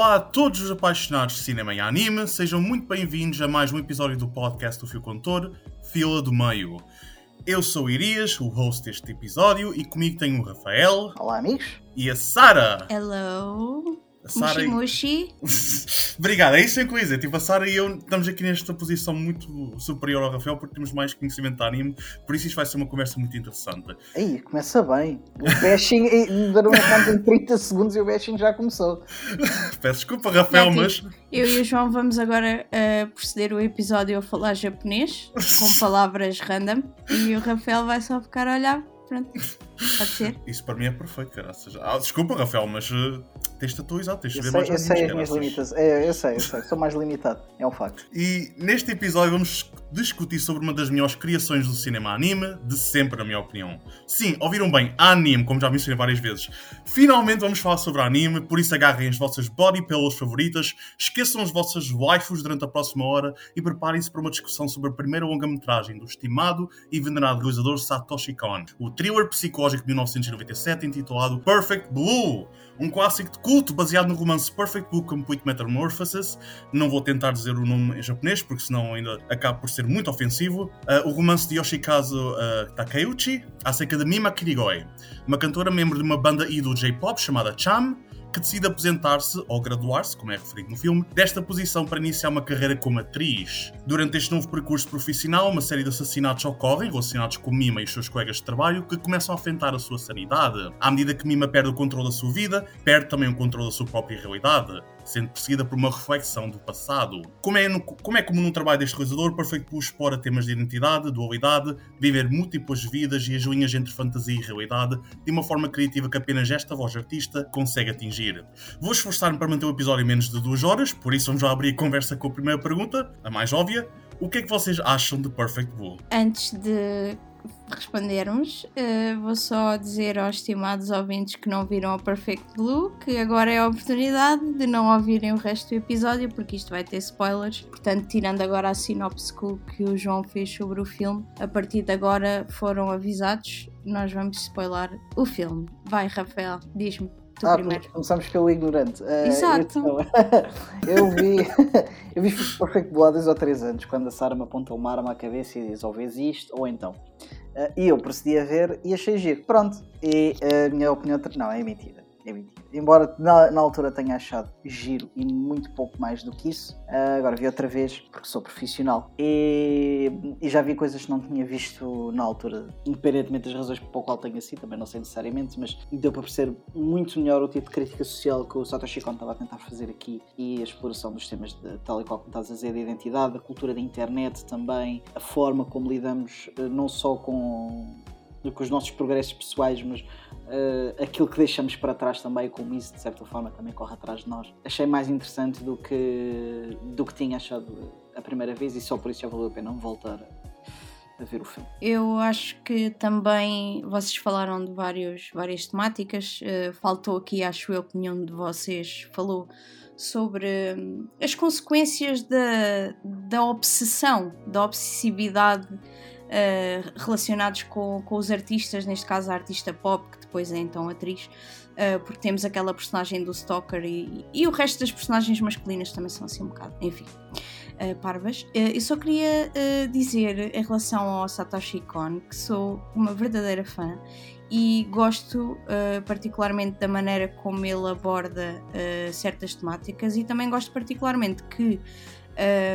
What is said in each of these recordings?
Olá a todos os apaixonados de cinema e anime, sejam muito bem-vindos a mais um episódio do podcast do Fio Contor, Fila do Meio. Eu sou o Irias, o host deste episódio, e comigo tenho o Rafael. Olá, amigos. E a Sara. Hello. Sara mushi, mushi. Obrigado, é isso que eu ia dizer. Tipo, a Sara e eu estamos aqui nesta posição muito superior ao Rafael porque temos mais conhecimento de anime, por isso isto vai ser uma conversa muito interessante. Aí, começa bem. O bashing, ainda não em 30 segundos e o bashing já começou. Peço desculpa, Rafael, é, mas. Eu e o João vamos agora uh, proceder o episódio a falar japonês, com palavras random, e o Rafael vai só ficar a olhar pronto. Pode ser. Isso para mim é perfeito, cara. Ah, desculpa, Rafael, mas uh, tens de atualizar, tens de ver mais Eu sei as minhas limitações. É, eu sei, eu sei. Sou mais limitado. É um facto. E neste episódio vamos discutir sobre uma das melhores criações do cinema anime de sempre, na minha opinião. Sim, ouviram bem, anime, como já mencionei várias vezes. Finalmente vamos falar sobre anime, por isso agarrem as vossas body pillows favoritas, esqueçam as vossas waifus durante a próxima hora e preparem-se para uma discussão sobre a primeira longa-metragem do estimado e venerado realizador Satoshi Kon. O thriller psicológico de 1997 intitulado Perfect Blue um clássico de culto baseado no romance Perfect Blue Complete Metamorphosis. Não vou tentar dizer o nome em japonês, porque senão ainda acaba por ser muito ofensivo. Uh, o romance de Yoshikazu uh, Takeuchi acerca de Mima Kirigoi, uma cantora membro de uma banda idol J-pop chamada Cham, que decide aposentar-se, ou graduar-se, como é referido no filme, desta posição para iniciar uma carreira como atriz. Durante este novo percurso profissional, uma série de assassinatos ocorrem relacionados com Mima e os seus colegas de trabalho que começam a afetar a sua sanidade. À medida que Mima perde o controle da sua vida, perde também o controle da sua própria realidade sendo perseguida por uma reflexão do passado. Como é, no, como é comum no trabalho deste realizador, Perfect Blue explora temas de identidade, dualidade, viver múltiplas vidas e as linhas entre fantasia e realidade de uma forma criativa que apenas esta voz artista consegue atingir. Vou esforçar-me para manter o episódio em menos de duas horas, por isso vamos já abrir a conversa com a primeira pergunta, a mais óbvia. O que é que vocês acham de Perfect Blue? Antes de respondermos, uh, vou só dizer aos estimados ouvintes que não viram a Perfect Blue que agora é a oportunidade de não ouvirem o resto do episódio, porque isto vai ter spoilers. Portanto, tirando agora a sinopse que o João fez sobre o filme, a partir de agora foram avisados, nós vamos spoiler o filme. Vai, Rafael, diz-me. Ah, primeiro. começamos pelo ignorante. Uh, Exato. Então, eu vi, eu vi Perfect Blue há dois ou três anos, quando a Sara me aponta uma arma à cabeça e diz ou vês isto ou então. Uh, e eu procedi a ver e achei giro. Pronto. E a minha opinião. Não, é mentira. É mentira. Embora na, na, altura tenha achado giro e muito pouco mais do que isso, uh, agora vi outra vez porque sou profissional. E, e, já vi coisas que não tinha visto na altura, independentemente das razões pelo qual tenha sido, também não sei necessariamente, mas deu para perceber muito melhor o tipo de crítica social que o Satoshi Kon estava a tentar fazer aqui e a exploração dos temas de, tal e qual como estás a dizer, de identidade, da cultura da internet também, a forma como lidamos uh, não só com com os nossos progressos pessoais, mas uh, aquilo que deixamos para trás também, como isso de certa forma também corre atrás de nós. Achei mais interessante do que, do que tinha achado a primeira vez e só por isso já valeu a pena voltar a, ver o filme. Eu acho que também vocês falaram de vários, várias temáticas, uh, faltou aqui, acho eu, que nenhum de vocês falou sobre hum, as consequências da, da obsessão, da obsessividade uh, relacionados com, com os artistas, neste caso a artista pop, que depois é então atriz, uh, porque temos aquela personagem do Stalker e, e o resto das personagens masculinas também são assim um bocado, enfim. Uh, parvas. Uh, eu só queria uh, dizer em relação ao Satoshi Kon que sou uma verdadeira fã e gosto particularmente da maneira como ele aborda certas temáticas e também gosto particularmente que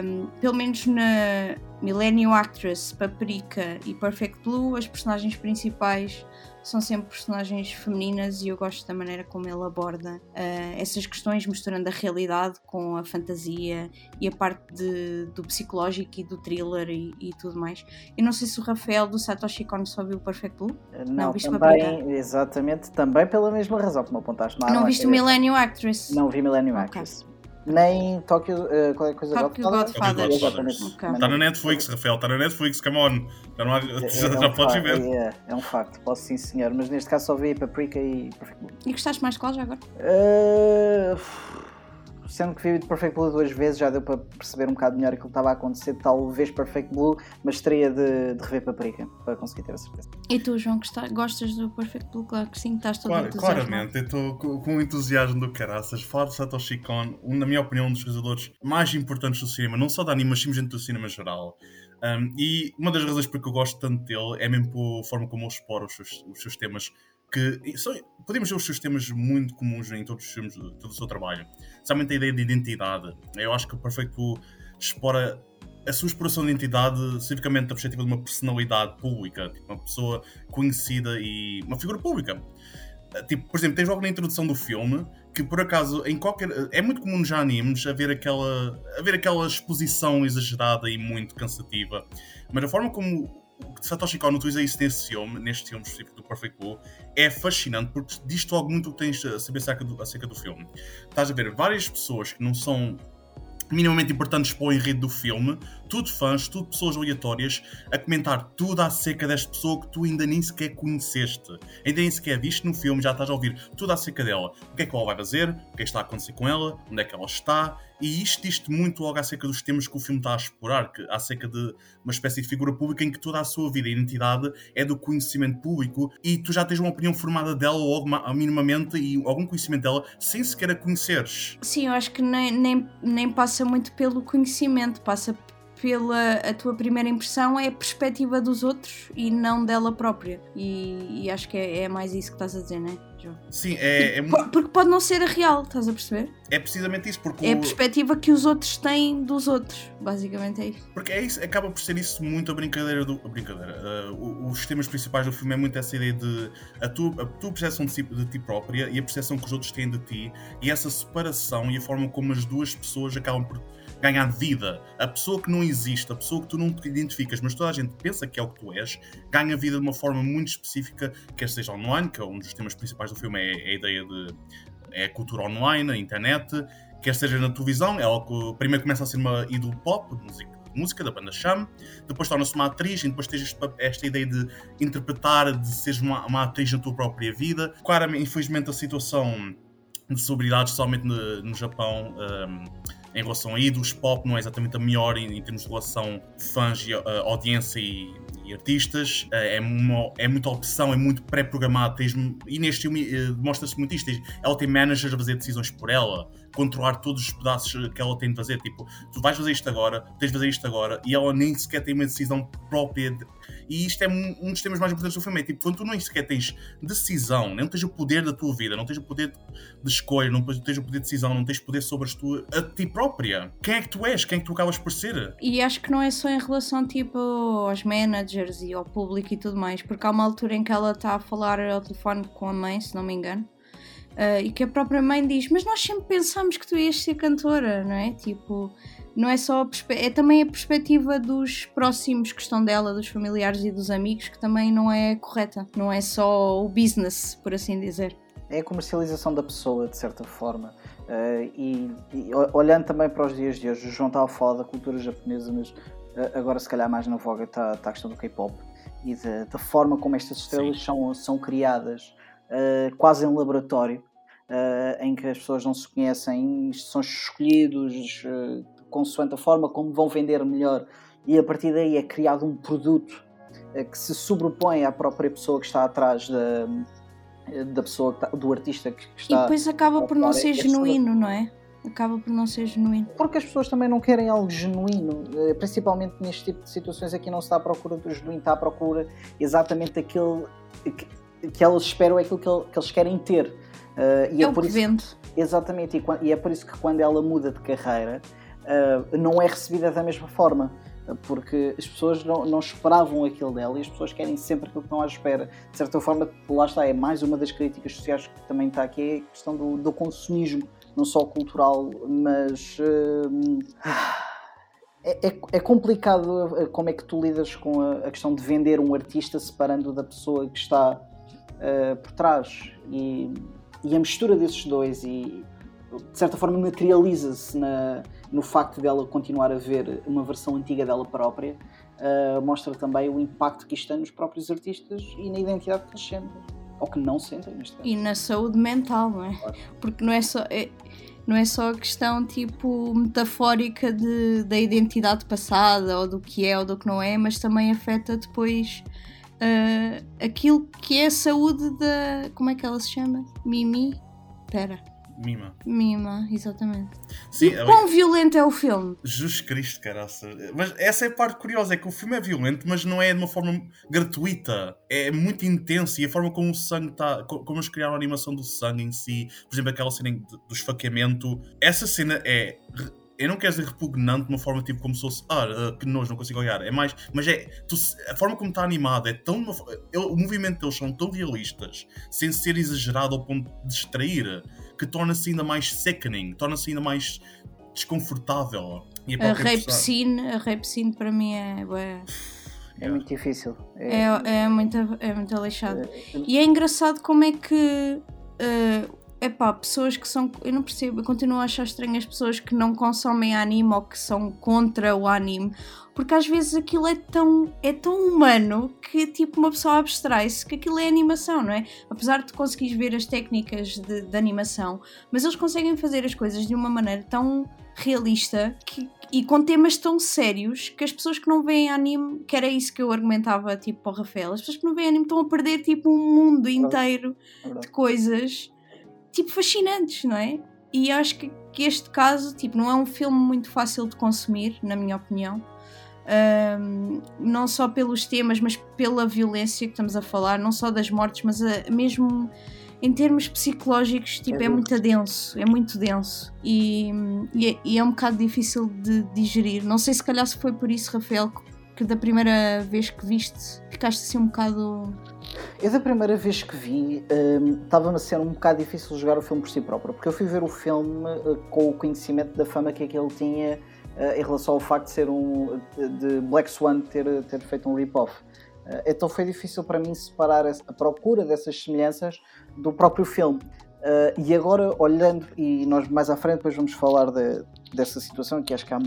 um, pelo menos na Millennium Actress, Paprika e Perfect Blue, as personagens principais são sempre personagens femininas e eu gosto da maneira como ele aborda uh, essas questões, misturando a realidade com a fantasia e a parte de, do psicológico e do thriller e, e, tudo mais. Eu não sei se o Rafael do Satoshi Kon só viu o Perfect Blue. Não, não também, exatamente, também pela mesma razão que me apontaste. Não viste o Millennium Actress? Não vi Millennium okay. Actress nem Tokyo, uh, qual é a coisa Tokyo Godfather. Okay. Está na Netflix, Rafael, está na Netflix, come on. Já, não há, é, já, é um podes ver. É, é, um facto, posso sim senhor, mas neste caso só vi Paprika e. E gostaste mais de qual já agora? Uh, sendo que vi Perfect Blue duas vezes, já deu para perceber um bocado melhor aquilo que estava a acontecer. Talvez Perfect Blue, mas teria de, de rever Paprika para conseguir ter a certeza. E tu, João, gostas do Perfect Blue? Claro que sim, estás todo claro, Claramente, eu estou com, com entusiasmo do caraças. Falar de Satoshi Kon, um, na minha opinião, um dos realizadores mais importantes do cinema, não só da anime, mas simplesmente do cinema geral. Um, e uma das razões porque eu gosto tanto dele é mesmo pela forma como ele explora os seus, os seus temas que são, podemos ver os seus temas muito comuns em todos os filmes, todo o seu trabalho. Somente a ideia de identidade. Eu acho que o Perfeito explora a sua exploração de identidade, especificamente da perspectiva de uma personalidade pública, tipo, uma pessoa conhecida e uma figura pública. Tipo, por exemplo, tens logo na introdução do filme que por acaso em qualquer é muito comum já animes haver aquela haver aquela exposição exagerada e muito cansativa, mas a forma como Satoshi Kon utiliza isso nesse filme, neste filme específico do Perfect Blue, é fascinante porque diz-te logo muito o que tens a saber acerca do, acerca do filme. Estás a ver várias pessoas que não são minimamente importantes para o enredo do filme, tudo fãs, tudo pessoas aleatórias, a comentar tudo acerca desta pessoa que tu ainda nem sequer conheceste, ainda nem sequer viste no filme, já estás a ouvir tudo acerca dela. O que é que ela vai fazer, o que é que está a acontecer com ela, onde é que ela está, e isto diz muito logo acerca dos temas que o filme está a explorar, que, acerca de uma espécie de figura pública em que toda a sua vida e identidade é do conhecimento público e tu já tens uma opinião formada dela logo minimamente e algum conhecimento dela sem sequer a conheceres. Sim, eu acho que nem, nem, nem passa muito pelo conhecimento, passa pela a tua primeira impressão é a perspectiva dos outros e não dela própria. E, e acho que é, é, mais isso que estás a dizer, não é? Sim, é, é muito... Porque pode não ser a real, estás a perceber? É precisamente isso, porque. É a perspectiva que os outros têm dos outros, basicamente é isso. Porque é isso, acaba por ser isso muito a brincadeira do. A brincadeira. Uh, os temas principais do filme é muito essa ideia de a tua, a tua percepção de, si, de ti própria e a percepção que os outros têm de ti e essa separação e a forma como as duas pessoas acabam por ganhar vida. A pessoa que não existe, a pessoa que tu não te identificas, mas toda a gente pensa que é o que tu és, ganha vida de uma forma muito específica, quer seja online, que é um dos temas principais do filme, é, é a ideia de é a cultura online, a internet, quer seja na televisão, ela que primeiro começa a ser uma ídolo pop, música, música da banda Cham, depois torna-se uma atriz e depois tens esta ideia de interpretar, de seres uma, uma atriz na tua própria vida. Claramente, infelizmente, a situação de sobriedade, especialmente no, no Japão, um, em relação a ídolos, pop não é exatamente a melhor em, em termos de relação fãs, e, uh, audiência e, e artistas. Uh, é, uma, é muita opção, é muito pré-programado. E neste filme uh, demonstra-se muito isto. Ela tem managers a fazer decisões por ela controlar todos os pedaços que ela tem de fazer. Tipo, tu vais fazer isto agora, tens de fazer isto agora, e ela nem sequer tem uma decisão própria. De... E isto é um, dos temas mais importantes do filme. É tipo, quando tu nem sequer tens decisão, não tens o poder da tua vida, não tens o poder de escolha, não tens o poder de decisão, não tens poder sobre as tuas, a ti própria. Quem é que tu és? Quem é que tu acabas por ser? E acho que não é só em relação tipo aos managers e ao público e tudo mais, porque há uma altura em que ela está a falar ao telefone com a mãe, se não me engano Uh, e que a própria mãe diz: Mas nós sempre pensámos que tu ias ser cantora, não é? Tipo, não é só a é também a perspectiva dos próximos que estão dela, dos familiares e dos amigos, que também não é correta. Não é só o business, por assim dizer. É a comercialização da pessoa, de certa forma. Uh, e, e, olhando também para os dias de hoje, o João estava a falar da cultura japonesa, mas uh, agora, se calhar, mais na voga está, está a questão do K-pop e da forma como estas estrelas são, são criadas uh, quase em laboratório, uh, em que as pessoas não se conhecem, são escolhidos uh, consoante a forma como vão vender melhor, e a partir daí é criado um produto que se sobrepõe à própria pessoa que está atrás da, da pessoa, tá, do artista que está. E depois acaba por não ser genuíno, não é? acaba por não ser genuíno. Porque as pessoas também não querem algo genuíno, principalmente neste tipo de situações aqui não se está à procura do genuíno, está à procura exatamente daquele que elas esperam é aquilo que, que eles querem ter. Uh, e é, é por isso, vende. Exatamente, e, e, é por isso que quando ela muda de carreira, uh, não é recebida da mesma forma. Porque as pessoas não, não, esperavam aquilo dela e as pessoas querem sempre aquilo que estão à espera. De certa forma, lá está, é mais uma das críticas sociais que também está aqui, é a questão do, do consumismo, não só cultural, mas. Uh, é, é, é, complicado como é que tu lidas com a, a questão de vender um artista separando da pessoa que está uh, por trás. E, e, a mistura desses dois, e de certa forma materializa-se no facto dela continuar a ver uma versão antiga dela própria, uh, mostra também o impacto que isto tem nos próprios artistas e na identidade que eles sentem. Ou que não sentem, neste caso. E na saúde mental, não é? Claro. Porque não é só. É, Não é só a questão tipo metafórica de, da identidade passada ou do que é ou do que não é, mas também afeta depois uh, aquilo que é a saúde da. Como é que ela se chama? Mimi? Espera. Mima. Mima, exatamente. Sim, e quão violento é o filme? Jesus Cristo, caraça. Mas essa é a parte curiosa, é que o filme é violento, mas não é de uma forma gratuita. É muito intenso e a forma como o sangue está. Como eles criaram a animação do sangue em si, por exemplo, aquela cena do esfaqueamento. Essa cena é eu não quero dizer repugnante de uma forma tipo como se fosse ah, uh, que nojo, não consigo olhar. É mais, mas é tu, a forma como está animada é tão. o movimento deles são tão realistas, sem ser exagerado ao ponto de distrair, que torna-se ainda mais sickening, torna-se ainda mais desconfortável. a, a rape scene, a rape scene para mim é. é... É muito difícil. É, é, é muito, é muito lixado. É, é... E é engraçado como é que. Uh, epá, pessoas que são. Eu não percebo, eu continuo a achar estranho as pessoas que não consomem anime ou que são contra o anime, porque às vezes aquilo é tão, é tão humano que tipo uma pessoa abstrai-se que aquilo é animação, não é? Apesar de conseguires ver as técnicas de, de animação, mas eles conseguem fazer as coisas de uma maneira tão realista que, e com temas tão sérios que as pessoas que não veem anime, que era isso que eu argumentava tipo para o Rafael, as pessoas que não veem anime estão a perder tipo um mundo inteiro de coisas tipo fascinantes, não é? E acho que, que este caso, tipo, não é um filme muito fácil de consumir, na minha opinião. Um, não só pelos temas, mas pela violência que estamos a falar, não só das mortes, mas a, mesmo em termos psicológicos, tipo, é, é muito denso, é muito denso e, e, é, e, é, um bocado difícil de digerir. Não sei se calhar se foi por isso, Rafael, que da primeira vez que viste ficaste assim um bocado eu da primeira vez que vi hum, estava-me a ser um bocado difícil jogar o filme por si próprio, porque eu fui ver o filme uh, com o conhecimento da fama que aquele tinha uh, em relação ao facto de ser um de Black Swan ter, ter feito um rip-off. Uh, então foi difícil para mim separar a procura dessas semelhanças do próprio filme. e agora, olhando, e nós mais à frente depois vamos falar de, dessa situação, que acho que há,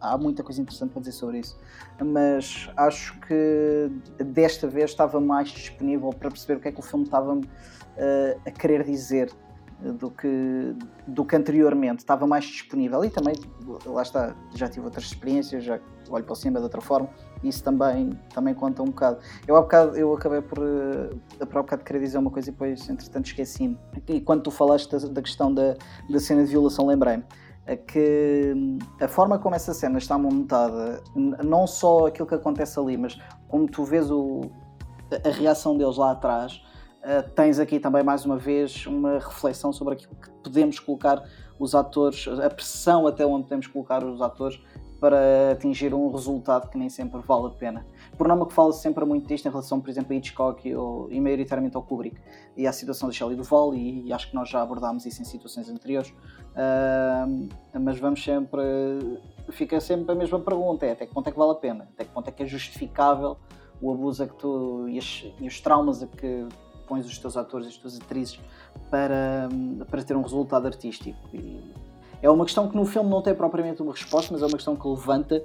há muita coisa interessante para dizer sobre isso mas acho que desta vez estava mais disponível para perceber o que é que o filme estava uh, a querer dizer do que, do que anteriormente, estava mais disponível e também, lá está, já tive outras experiências, já olho para cima de outra forma, isso também, também conta um bocado. Eu, há bocado, eu acabei por, por há bocado querer dizer uma coisa e depois, entretanto, esqueci-me. E quando tu falaste da, da questão da, da cena de violação, lembrei-me que hum, a forma como essa cena está montada, não só aquilo que acontece ali, mas como tu vês o, a reação deles lá atrás, uh, tens aqui também mais uma vez uma reflexão sobre aquilo que podemos colocar os atores, a pressão até onde podemos colocar os atores para atingir um resultado que nem sempre vale a pena. Por nome que fala sempre muito disto em relação, por exemplo, a Hitchcock ou, e maioritariamente ao Kubrick e à situação de Shelley Duvall e, e acho que nós já abordámos isso em situações anteriores, uh, mas vamos sempre, fica sempre a mesma pergunta, é até que ponto é que vale a pena, até que ponto é que é justificável o abuso a que tu e, as, e os traumas a que pões os teus atores e as tuas atrizes para, para ter um resultado artístico. E, é uma questão que no filme não tem propriamente uma resposta, mas é uma questão que levanta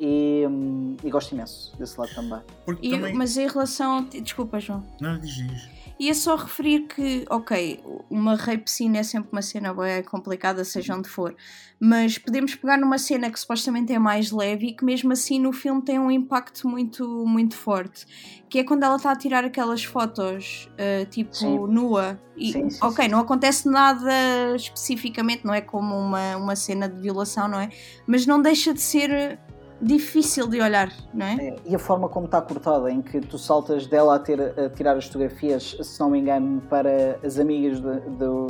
e, hum, e gosto imenso desse lado também. E, também... Mas em relação. Desculpa, João. Não, diz, diz. E é só referir que, ok, uma rape scene é sempre uma cena bem complicada, seja onde for, mas podemos pegar numa cena que supostamente é mais leve e que mesmo assim no filme tem um impacto muito, muito forte, que é quando ela está a tirar aquelas fotos, uh, tipo, sim. nua. E, sim, sim, ok, não acontece nada especificamente, não é como uma, uma cena de violação, não é? Mas não deixa de ser difícil de olhar, não é? é? E a forma como está cortada, em que tu saltas dela a, ter, a tirar as fotografias, se não me engano, para as amigas do.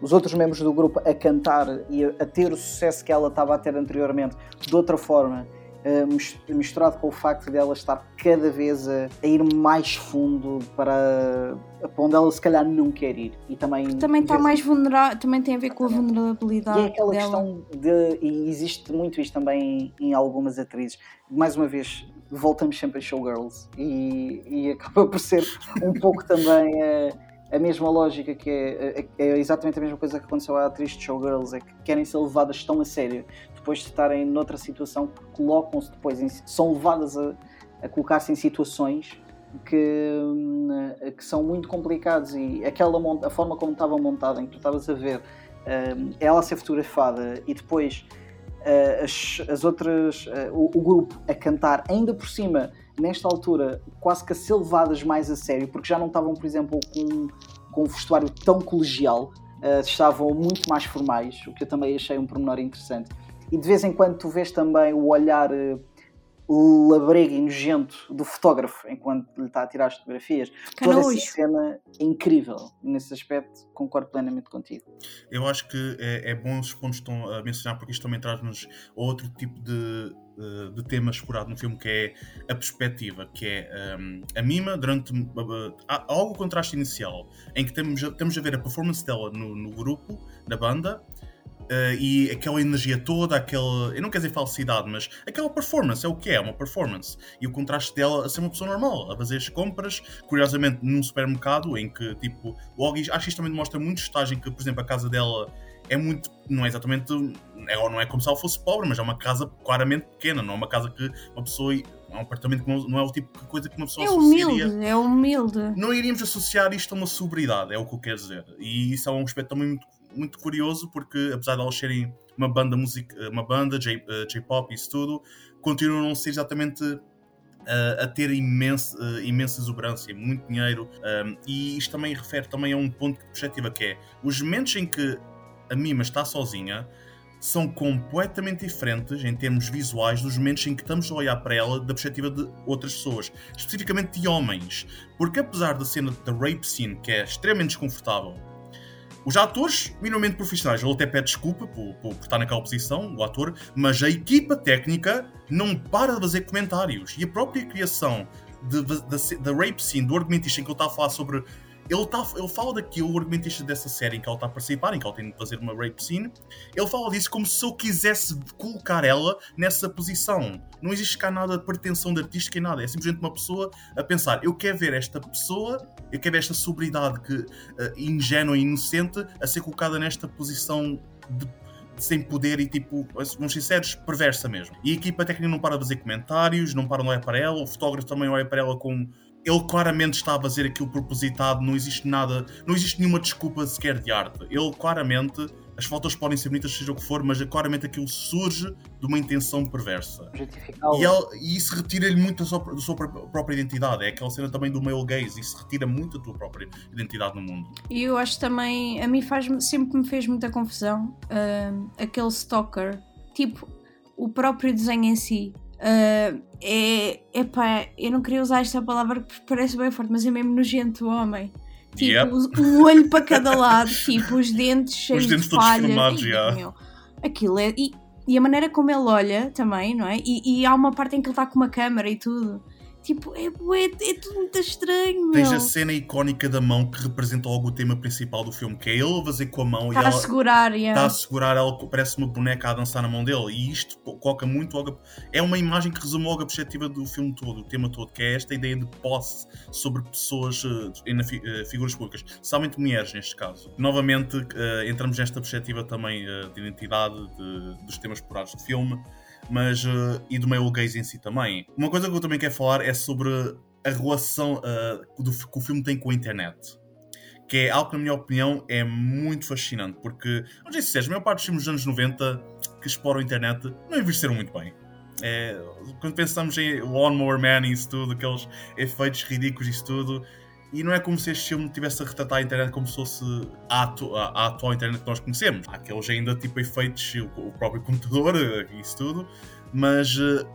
os outros membros do grupo a cantar e a, a ter o sucesso que ela estava a ter anteriormente de outra forma eh, misturado com o facto dela estar cada vez a, a, ir mais fundo para, para onde ela se calhar não quer ir. E também, também está mais vulnerável, também tem a ver com a vulnerabilidade. E é aquela dela. questão de. E existe muito isto também em, algumas atrizes. Mais uma vez, voltamos sempre a showgirls e, e acaba por ser um pouco também a, a mesma lógica que é, é, exatamente a mesma coisa que aconteceu à atriz de showgirls, é que querem ser levadas tão a sério depois de estarem noutra situação, colocam-se depois, em, são levadas a, a colocar-se em situações que, hum, que são muito complicadas e aquela a forma como estava montada, em que tu estavas a ver uh, ela a ser fotografada e depois uh, as, as, outras, uh, o, o, grupo a cantar ainda por cima, nesta altura, quase que a ser levadas mais a sério, porque já não estavam, por exemplo, com, com um vestuário tão colegial, uh, estavam muito mais formais, o que eu também achei um pormenor interessante. E de vez em quando tu vês também o olhar labrego e nojento do fotógrafo enquanto lhe está a tirar as fotografias. Toda essa cena é incrível. Nesse aspecto, concordo plenamente contigo. Eu acho que é, é bom os pontos que estão a mencionar, porque isto também traz-nos outro tipo de, de tema explorado no filme, que é a perspectiva, que é um, a Mima, durante uh, há algo contraste inicial, em que temos, temos a ver a performance dela no, no grupo, na banda, Uh, e aquela energia toda, aquela. Eu não quero dizer falsidade, mas aquela performance é o que é, é uma performance. E o contraste dela a ser uma pessoa normal, a fazer as compras, curiosamente num supermercado, em que, tipo, logo acho que isto também demonstra muito estágio em que, por exemplo, a casa dela é muito. Não é exatamente. É, não é como se ela fosse pobre, mas é uma casa claramente pequena, não é uma casa que uma pessoa é um apartamento que não, não, é o tipo de coisa que uma pessoa é humilde, associaria. É humilde. Não iríamos associar isto a uma sobriedade, é o que eu quero dizer. E isso é um aspecto também muito muito curioso porque, apesar de elas serem uma banda, music, uma banda eh, J-pop e isso tudo, continuam a não ser exatamente uh, a ter imenso, uh, imensa exuberância, muito dinheiro. Um, e isto também refere também a um ponto de perspectiva que é os momentos em que a Mima está sozinha são completamente diferentes em termos visuais dos momentos em que estamos a olhar para ela da perspectiva de outras pessoas, especificamente de homens. Porque apesar da cena da rape scene, que é extremamente desconfortável, os atores, minimamente profissionais, ele até pede desculpa por, por, por, estar naquela posição, o ator, mas a equipa técnica não para de fazer comentários. E a própria criação da rape scene, do argumentista em que ele está a falar sobre ele, tá, ele fala daquilo, o argumentista dessa série em que ela está a participar, em que ela tem de fazer uma rape scene, ele fala disso como se eu quisesse colocar ela nessa posição. Não existe cá nada de pretensão de artística e nada, é simplesmente uma pessoa a pensar, eu quero ver esta pessoa, eu quero ver esta sobriedade que, uh, ingênua e inocente a ser colocada nesta posição de sem poder e tipo, vamos sinceros, perversa mesmo. E a equipa técnica não para de fazer comentários, não para de olhar para ela, o fotógrafo também olha para ela com ele claramente está a fazer aquilo propositado, não existe nada, não existe nenhuma desculpa sequer de arte. Ele claramente, as fotos podem ser bonitas, seja o que for, mas claramente aquilo surge de uma intenção perversa. E, ele, e isso retira-lhe muito da sua, da sua, própria identidade. É aquela cena também do male gaze, isso retira muito a tua própria identidade no mundo. E eu acho também, a mim faz, sempre me fez muita confusão uh, aquele stalker, tipo, o próprio desenho em si Uh, é, epá, eu não queria usar esta palavra porque parece bem forte, mas é mesmo nojento o homem. Tipo, yep. um olho para cada lado, tipo, os dentes cheios os dentes de falha. Todos e, já. Meu, aquilo é. E, e, a maneira como ele olha também, não é? E, e há uma parte em que ele está com uma câmera e tudo. Tipo, é, é, é tudo muito estranho, meu. Tens a cena icónica da mão que representa logo o tema principal do filme, que é ele a fazer com a mão tá e ela... Está a segurar, yeah. Está a segurar, ela parece uma boneca a dançar na mão dele. E isto coloca muito logo... É uma imagem que resume logo a perspectiva do filme todo, o tema todo, que é esta ideia de posse sobre pessoas, uh, figuras públicas. Somente mulheres, neste caso. Novamente, uh, entramos nesta perspectiva também uh, de identidade, de, dos temas explorados do filme mas uh, e do male gaze em si também. Uma coisa que eu também quero falar é sobre a relação uh, do, que o filme tem com a internet. Que é algo que, na minha opinião, é muito fascinante. Porque, não sei se seja, a maior parte dos filmes dos anos 90 que exploram a internet não envelheceram muito bem. É, quando pensamos em Lawnmower Man e isso tudo, aqueles efeitos ridículos e isso tudo, e não é como se este filme tivesse a retratar a internet como se fosse a, atu a, a atual internet que nós conhecemos. Há aqueles ainda tipo efeitos, o, o próprio computador, eh, isso tudo, mas uh,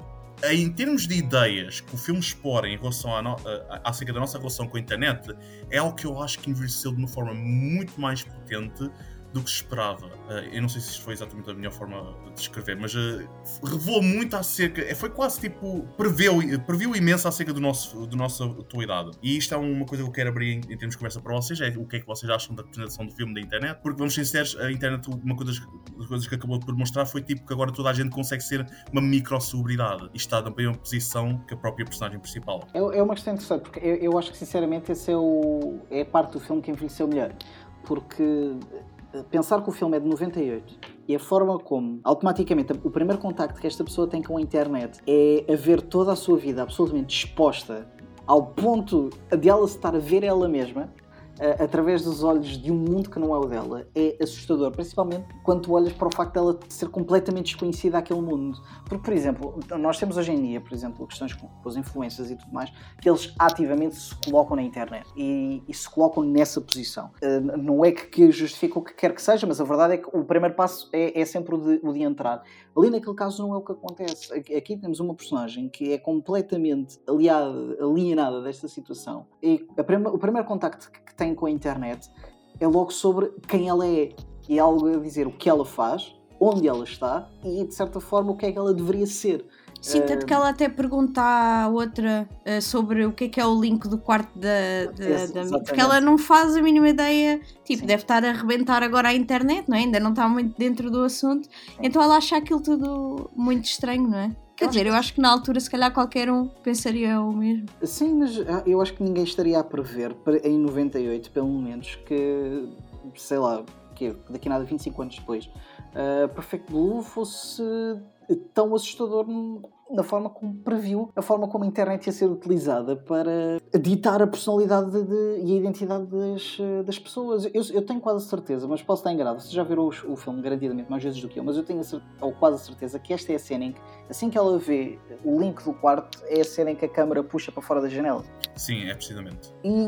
em termos de ideias que o filme explora em relação à uh, acerca da nossa relação com a internet, é algo que eu acho que envelheceu de uma forma muito mais potente do que se esperava. Uh, eu não sei se isto foi exatamente a melhor forma de descrever, mas uh, revelou muito acerca. Eh, foi quase tipo. Previu, previu imenso acerca do nosso, do nossa atualidade. E isto é uma coisa que eu quero abrir em, em termos de conversa para vocês: é o que é que vocês acham da representação do filme da internet. Porque vamos ser sinceros, a internet, uma coisa das coisas que acabou por mostrar foi tipo que agora toda a gente consegue ser uma micro-celebridade e está na mesma posição que a própria personagem principal. É, é uma questão interessante, porque eu, eu acho que sinceramente esse é, o, é a parte do filme que envelheceu melhor porque pensar que o filme é de 98 e a forma como automaticamente o primeiro contacto que esta pessoa tem com a internet é a ver toda a sua vida absolutamente exposta ao ponto de ela estar a ver ela mesma uh, através dos olhos de um mundo que não é o dela é assustador, principalmente quando tu olhas para o facto dela ser completamente desconhecida aquele mundo. Porque, por exemplo, nós temos hoje em dia, por exemplo, questões com as influências e tudo mais, que eles ativamente se colocam na internet e, e se colocam nessa posição. Uh, não é que, que justifica o que quer que seja, mas a verdade é que o primeiro passo é, é sempre o de, o de entrar. Ali naquele caso não é o que acontece. Aqui temos uma personagem que é completamente aliada, alienada desta situação. E o primeiro contacto que tem com a internet é logo sobre quem ela é. E é algo a dizer o que ela faz, onde ela está e, de certa forma, o que é que ela deveria ser. Sim, tanto que ela até pergunta à outra uh, sobre o que é que é o link do quarto da, da, da Porque ela não faz a mínima ideia, tipo, Sim. deve estar a arrebentar agora a internet, não é? Ainda não está muito dentro do assunto, Sim. então ela acha aquilo tudo muito estranho, não é? Quer dizer, eu acho que na altura, se calhar, qualquer um pensaria o mesmo. Sim, mas ah, eu acho que ninguém estaria a prever, em 98, pelo menos, que, sei lá, que daqui a nada, 25 anos depois, uh, Perfect Blue fosse tão assustador na forma como previu a forma como a internet ia ser utilizada para ditar a personalidade de, e a identidade das, das pessoas. Eu, eu, tenho quase certeza, mas posso estar enganado, vocês já viram o, o, filme garantidamente mais vezes do que eu, mas eu tenho a, ou quase certeza que esta é a cena em que, assim que ela vê o link do quarto, é a cena em que a câmera puxa para fora da janela. Sim, é precisamente. E,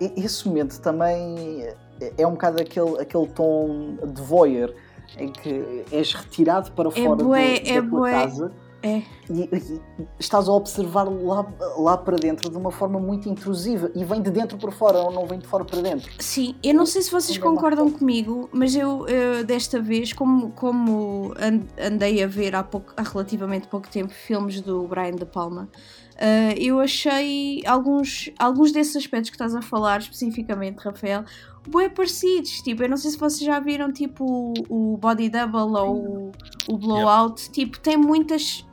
e esse momento também é, é um bocado aquele, aquele tom de voyeur em que és retirado para é fora é bué, do, da é tua bué. casa é. E, e, estás a observar lá, lá para dentro de uma forma muito intrusiva e vem de dentro para fora ou não vem de fora para dentro. Sim, eu não sei se vocês concordam comigo, mas eu, eu desta vez, como, como andei a ver há, pouco, há relativamente pouco tempo filmes do Brian De Palma, Uh, eu achei alguns, alguns desses aspectos que estás a falar, especificamente, Rafael, bem parecidos. Tipo, eu não sei se vocês já viram tipo o Body Double ou o Blowout. Yep. Tipo, tem muitas.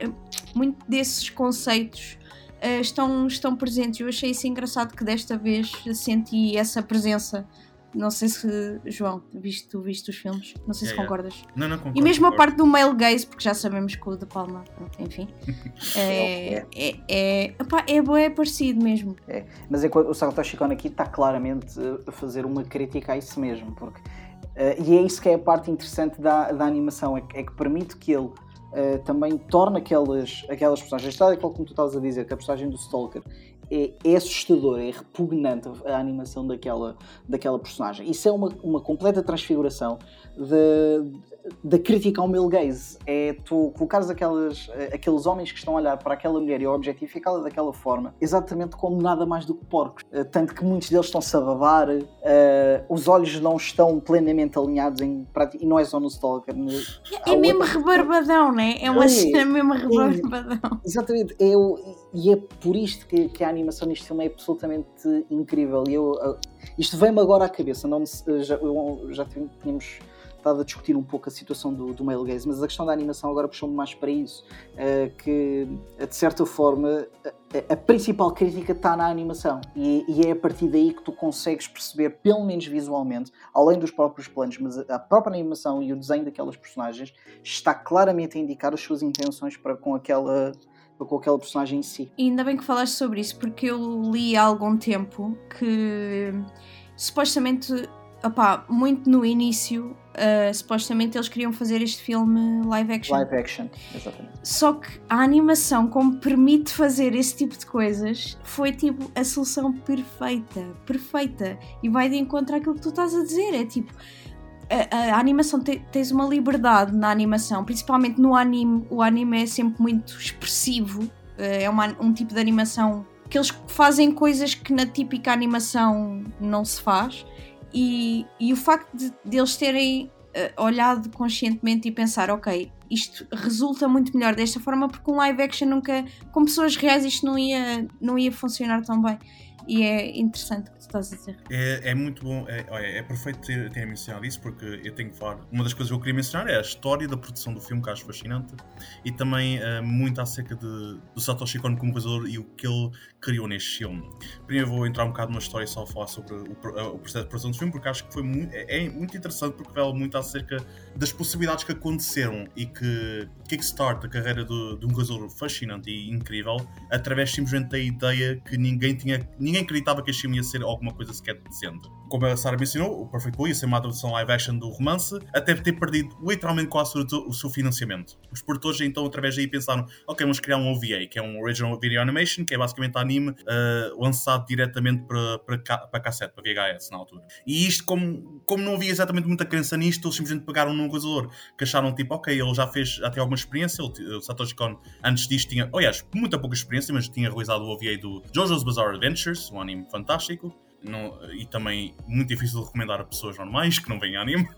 Muito desses conceitos uh, estão, estão presentes. Eu achei isso engraçado que desta vez senti essa presença não sei se, João, viste, tu viste os filmes? Não sei se concordas. Não, não concordo. E mesmo a parte do male gaze, porque já sabemos que o De Palma, enfim, é, é, é, opa, é, é parecido mesmo. É, mas é que o Satoshi Kon aqui está claramente a fazer uma crítica a isso mesmo, porque, uh, e é isso que é a parte interessante da, da animação, é que, é que permite que ele Uh, também torna aquelas, aquelas personagens, tal como tu estavas a dizer, que a personagem do Stalker é, é assustador, é repugnante a animação daquela, daquela personagem. Isso é uma, uma completa transfiguração da crítica ao male gaze. É tu colocares aquelas, aqueles homens que estão a olhar para aquela mulher e a objetificá-la daquela forma, exatamente como nada mais do que porcos. Eh, tanto que muitos deles estão-se a babar, uh, os olhos não estão plenamente alinhados em prática, e não é só no Stalker. É, é mesmo outra... rebarbadão, né? É uma é, cena mesmo rebarbadão. É, exatamente. É, e é por isto que, que, a animação neste filme é absolutamente incrível. E eu, uh, isto veio-me agora à cabeça. Não, já, eu, já tínhamos estado a discutir um pouco a situação do, do male gaze, mas a questão da animação agora puxou-me mais para isso, uh, que de certa forma a, a principal crítica está na animação e, e, é a partir daí que tu consegues perceber, pelo menos visualmente, além dos próprios planos, mas a, a própria animação e o desenho daquelas personagens está claramente a indicar as suas intenções para com aquela com aquela personagem em si. E ainda bem que falaste sobre isso, porque eu li há algum tempo que supostamente, opá, muito no início, uh, supostamente eles queriam fazer este filme live action. Live action, exatamente. Só que a animação, como permite fazer esse tipo de coisas, foi tipo a solução perfeita, perfeita. E vai de encontro àquilo que tu estás a dizer. É tipo a, a, animação te, tens uma liberdade na animação, principalmente no anime. O anime é sempre muito expressivo, eh, é uma, um tipo de animação que eles fazem coisas que na típica animação não se faz. E, e o facto de, de eles terem uh, olhado conscientemente e pensar, ok, isto resulta muito melhor desta forma porque um live action nunca, com pessoas reais, isto não ia, não ia funcionar tão bem e é interessante o que tu estás a dizer. É, é muito bom, é, olha, é perfeito ter, ter mencionado isso porque eu tenho que falar. Uma das coisas que eu queria mencionar é a história da produção do filme, que acho fascinante, e também uh, muito acerca de, do Satoshi Kon como realizador e o que ele criou neste filme. Primeiro vou entrar um bocado numa história só falar sobre o, o, processo de produção do filme, porque acho que foi muito, é, é muito interessante porque revela muito acerca das possibilidades que aconteceram e que kickstart a carreira de, um realizador fascinante e incrível através simplesmente da ideia que ninguém tinha. Ninguém ninguém acreditava que este filme ia ser alguma coisa sequer decente. Como a Sarah mencionou, o Perfect Blue ia ser uma adaptação live action do romance, até ter perdido literalmente quase o, seu financiamento. Os produtores então, através daí, pensaram: ok, vamos criar um OVA, que é um Original Video Animation, que é basicamente anime uh, lançado diretamente para, para, para cassete, para VHS na altura. E isto, como, como não havia exatamente muita crença nisto, eles simplesmente pegaram num realizador que acharam tipo, ok, ele já fez, tem alguma experiência, o Satoshi Kon antes disto tinha, aliás, muita pouca experiência, mas tinha realizado o OVA do JoJo's Bizarre Adventures, um anime fantástico. Não, e também muito difícil de recomendar a pessoas normais que não veem anime.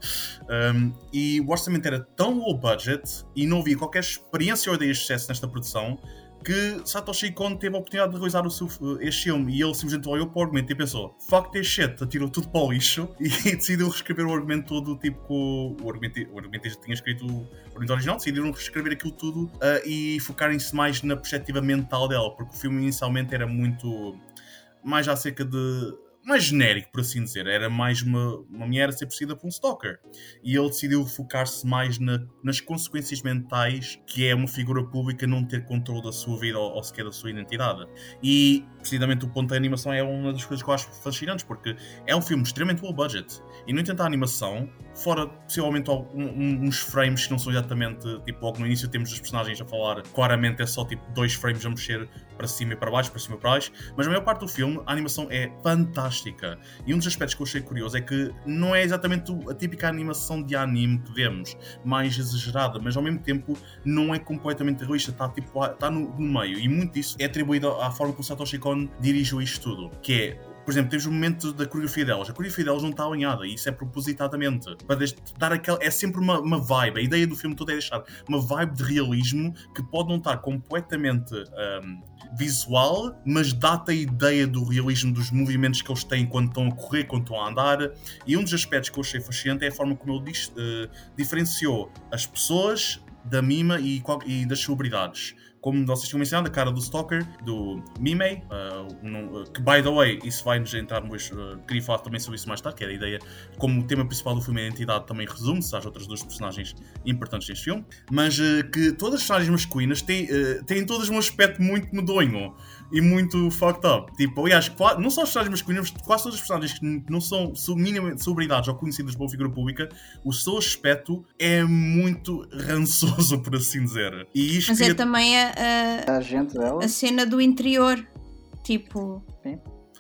Um, e o orçamento era tão low budget e não havia qualquer experiência ou ideia de sucesso nesta produção que Satoshi Kon teve a oportunidade de realizar o seu, este filme e ele simplesmente olhou para o argumento e pensou fuck this shit, atirou tudo para o lixo e decidiu reescrever o argumento todo tipo com o argumento, o argumento já tinha escrito o argumento original, decidiram reescrever aquilo tudo uh, e focarem-se mais na perspectiva mental dela, porque o filme inicialmente era muito mais acerca de mais genérico, por assim dizer. Era mais uma, uma mulher a ser perseguida por um stalker. E ele decidiu focar-se mais na, nas consequências mentais que é uma figura pública não ter controle da sua vida ou, ou sequer da sua identidade. E, precisamente, o ponto da animação é uma das coisas que eu acho fascinantes, porque é um filme extremamente low budget. E, no entanto, a animação, fora possivelmente um, uns frames que não são exatamente, tipo, logo no início temos os personagens a falar, claramente é só tipo dois frames a mexer para cima e para baixo, para cima e para baixo, mas a maior parte do filme a animação é fantástica. E um dos aspectos que eu achei curioso é que não é exatamente a típica animação de anime que vemos, mais exagerada, mas ao mesmo tempo não é completamente realista, está, tipo, está no, no meio. E muito disso é atribuído à forma como Satoshi Kon dirigiu isto tudo, que é por exemplo, temos o momento da coreografia delas. A coreografia delas não está alinhada e isso é propositadamente. Para dar aquela, é sempre uma, uma vibe. A ideia do filme todo é deixar uma vibe de realismo que pode não estar completamente um, visual, mas dá-te a ideia do realismo dos movimentos que eles têm quando estão a correr, quando estão a andar. E um dos aspectos que eu achei fascinante é a forma como ele uh, diferenciou as pessoas da mima e, e das celebridades como vocês tinham mencionado, a cara do Stalker, do Mimei, uh, uh, que by the way, isso vai-nos entrar depois, uh, queria falar também sobre isso mais tarde, que era a ideia, como o tema principal do filme é a identidade, também resume-se às outras duas personagens importantes deste filme, mas uh, que todas as personagens masculinas têm, uh, têm todas um aspecto muito medonho e muito fucked up. Tipo, aliás, não só os personagens masculinos, mas quase todas as personagens que não são minimamente celebridades ou conhecidas por figura pública, o seu aspecto é muito rançoso, por assim dizer. E isto mas é também a, a, a, a cena do interior. Tipo. Sim.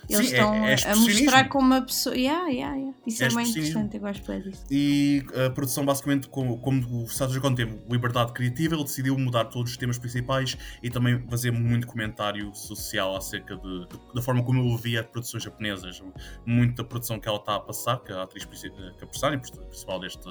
Eles Sim, estão é, é a mostrar como uma pessoa. Yeah, yeah, yeah. Isso é, é bem interessante, eu gosto disso. E a produção, basicamente, como, como o Satoshi Kon teve liberdade criativa, ele decidiu mudar todos os temas principais e também fazer muito comentário social acerca de, da forma como ele via produções japonesas. Muita produção que ela está a passar, que a atriz que a personagem principal deste,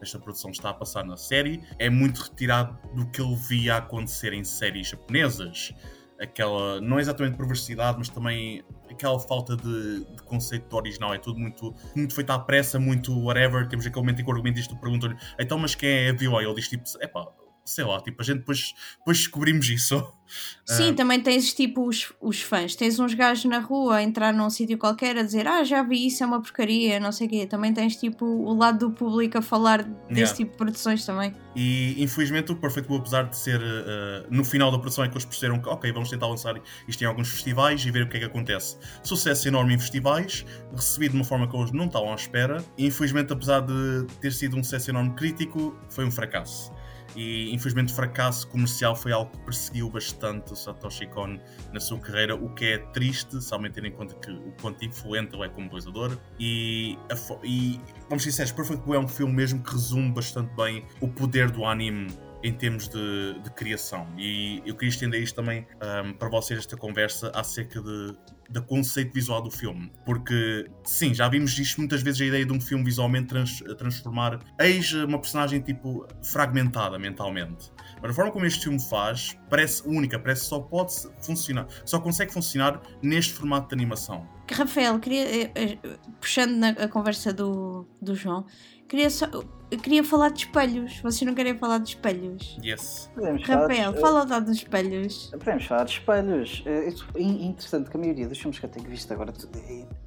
desta produção está a passar na série, é muito retirado do que ele via acontecer em séries japonesas aquela, não é exatamente perversidade, mas também aquela falta de, de conceito original. É tudo muito, muito feito à pressa, muito whatever. Temos aquele momento em que o argumentista pergunta-lhe, então, mas quem é a vilã? Ele diz tipo, epá, sei lá, tipo, a gente depois, depois descobrimos isso. Sim, uh... também tens tipo os, os fãs, tens uns gajos na rua a entrar num sítio qualquer a dizer ah, já vi isso, é uma porcaria, não sei o quê. Também tens tipo o lado do público a falar desse yeah. tipo de produções também. E infelizmente o Perfect Blue, apesar de ser uh, no final da produção é que eles perceberam que ok, vamos tentar lançar isto em alguns festivais e ver o que é que acontece. Sucesso enorme em festivais, recebido de uma forma que eles não estavam à espera, e infelizmente, apesar de ter sido um sucesso enorme crítico, foi um fracasso e infelizmente o fracasso comercial foi algo que perseguiu bastante o Satoshi Kon na sua carreira, o que é triste, somente tendo em conta que o quanto influente ele é como realizador e, e vamos ser sinceros, Perfect Blue é um filme mesmo que resume bastante bem o poder do anime em termos de, de, criação. E eu queria estender isto também um, para vocês, esta conversa acerca de, do conceito visual do filme. Porque, sim, já vimos isto muitas vezes a ideia de um filme visualmente trans, transformar eis uma personagem tipo fragmentada mentalmente. Mas a forma como este filme faz parece única, parece que só pode funcionar, só consegue funcionar neste formato de animação. Rafael, queria, eh, eh, puxando na a conversa do, do João, queria só eu queria falar de espelhos. Vocês não querem falar de espelhos? Yes. Podemos Rafael, fala lá dos espelhos. Podemos falar de espelhos. É interessante que a maioria dos filmes que eu tenho visto agora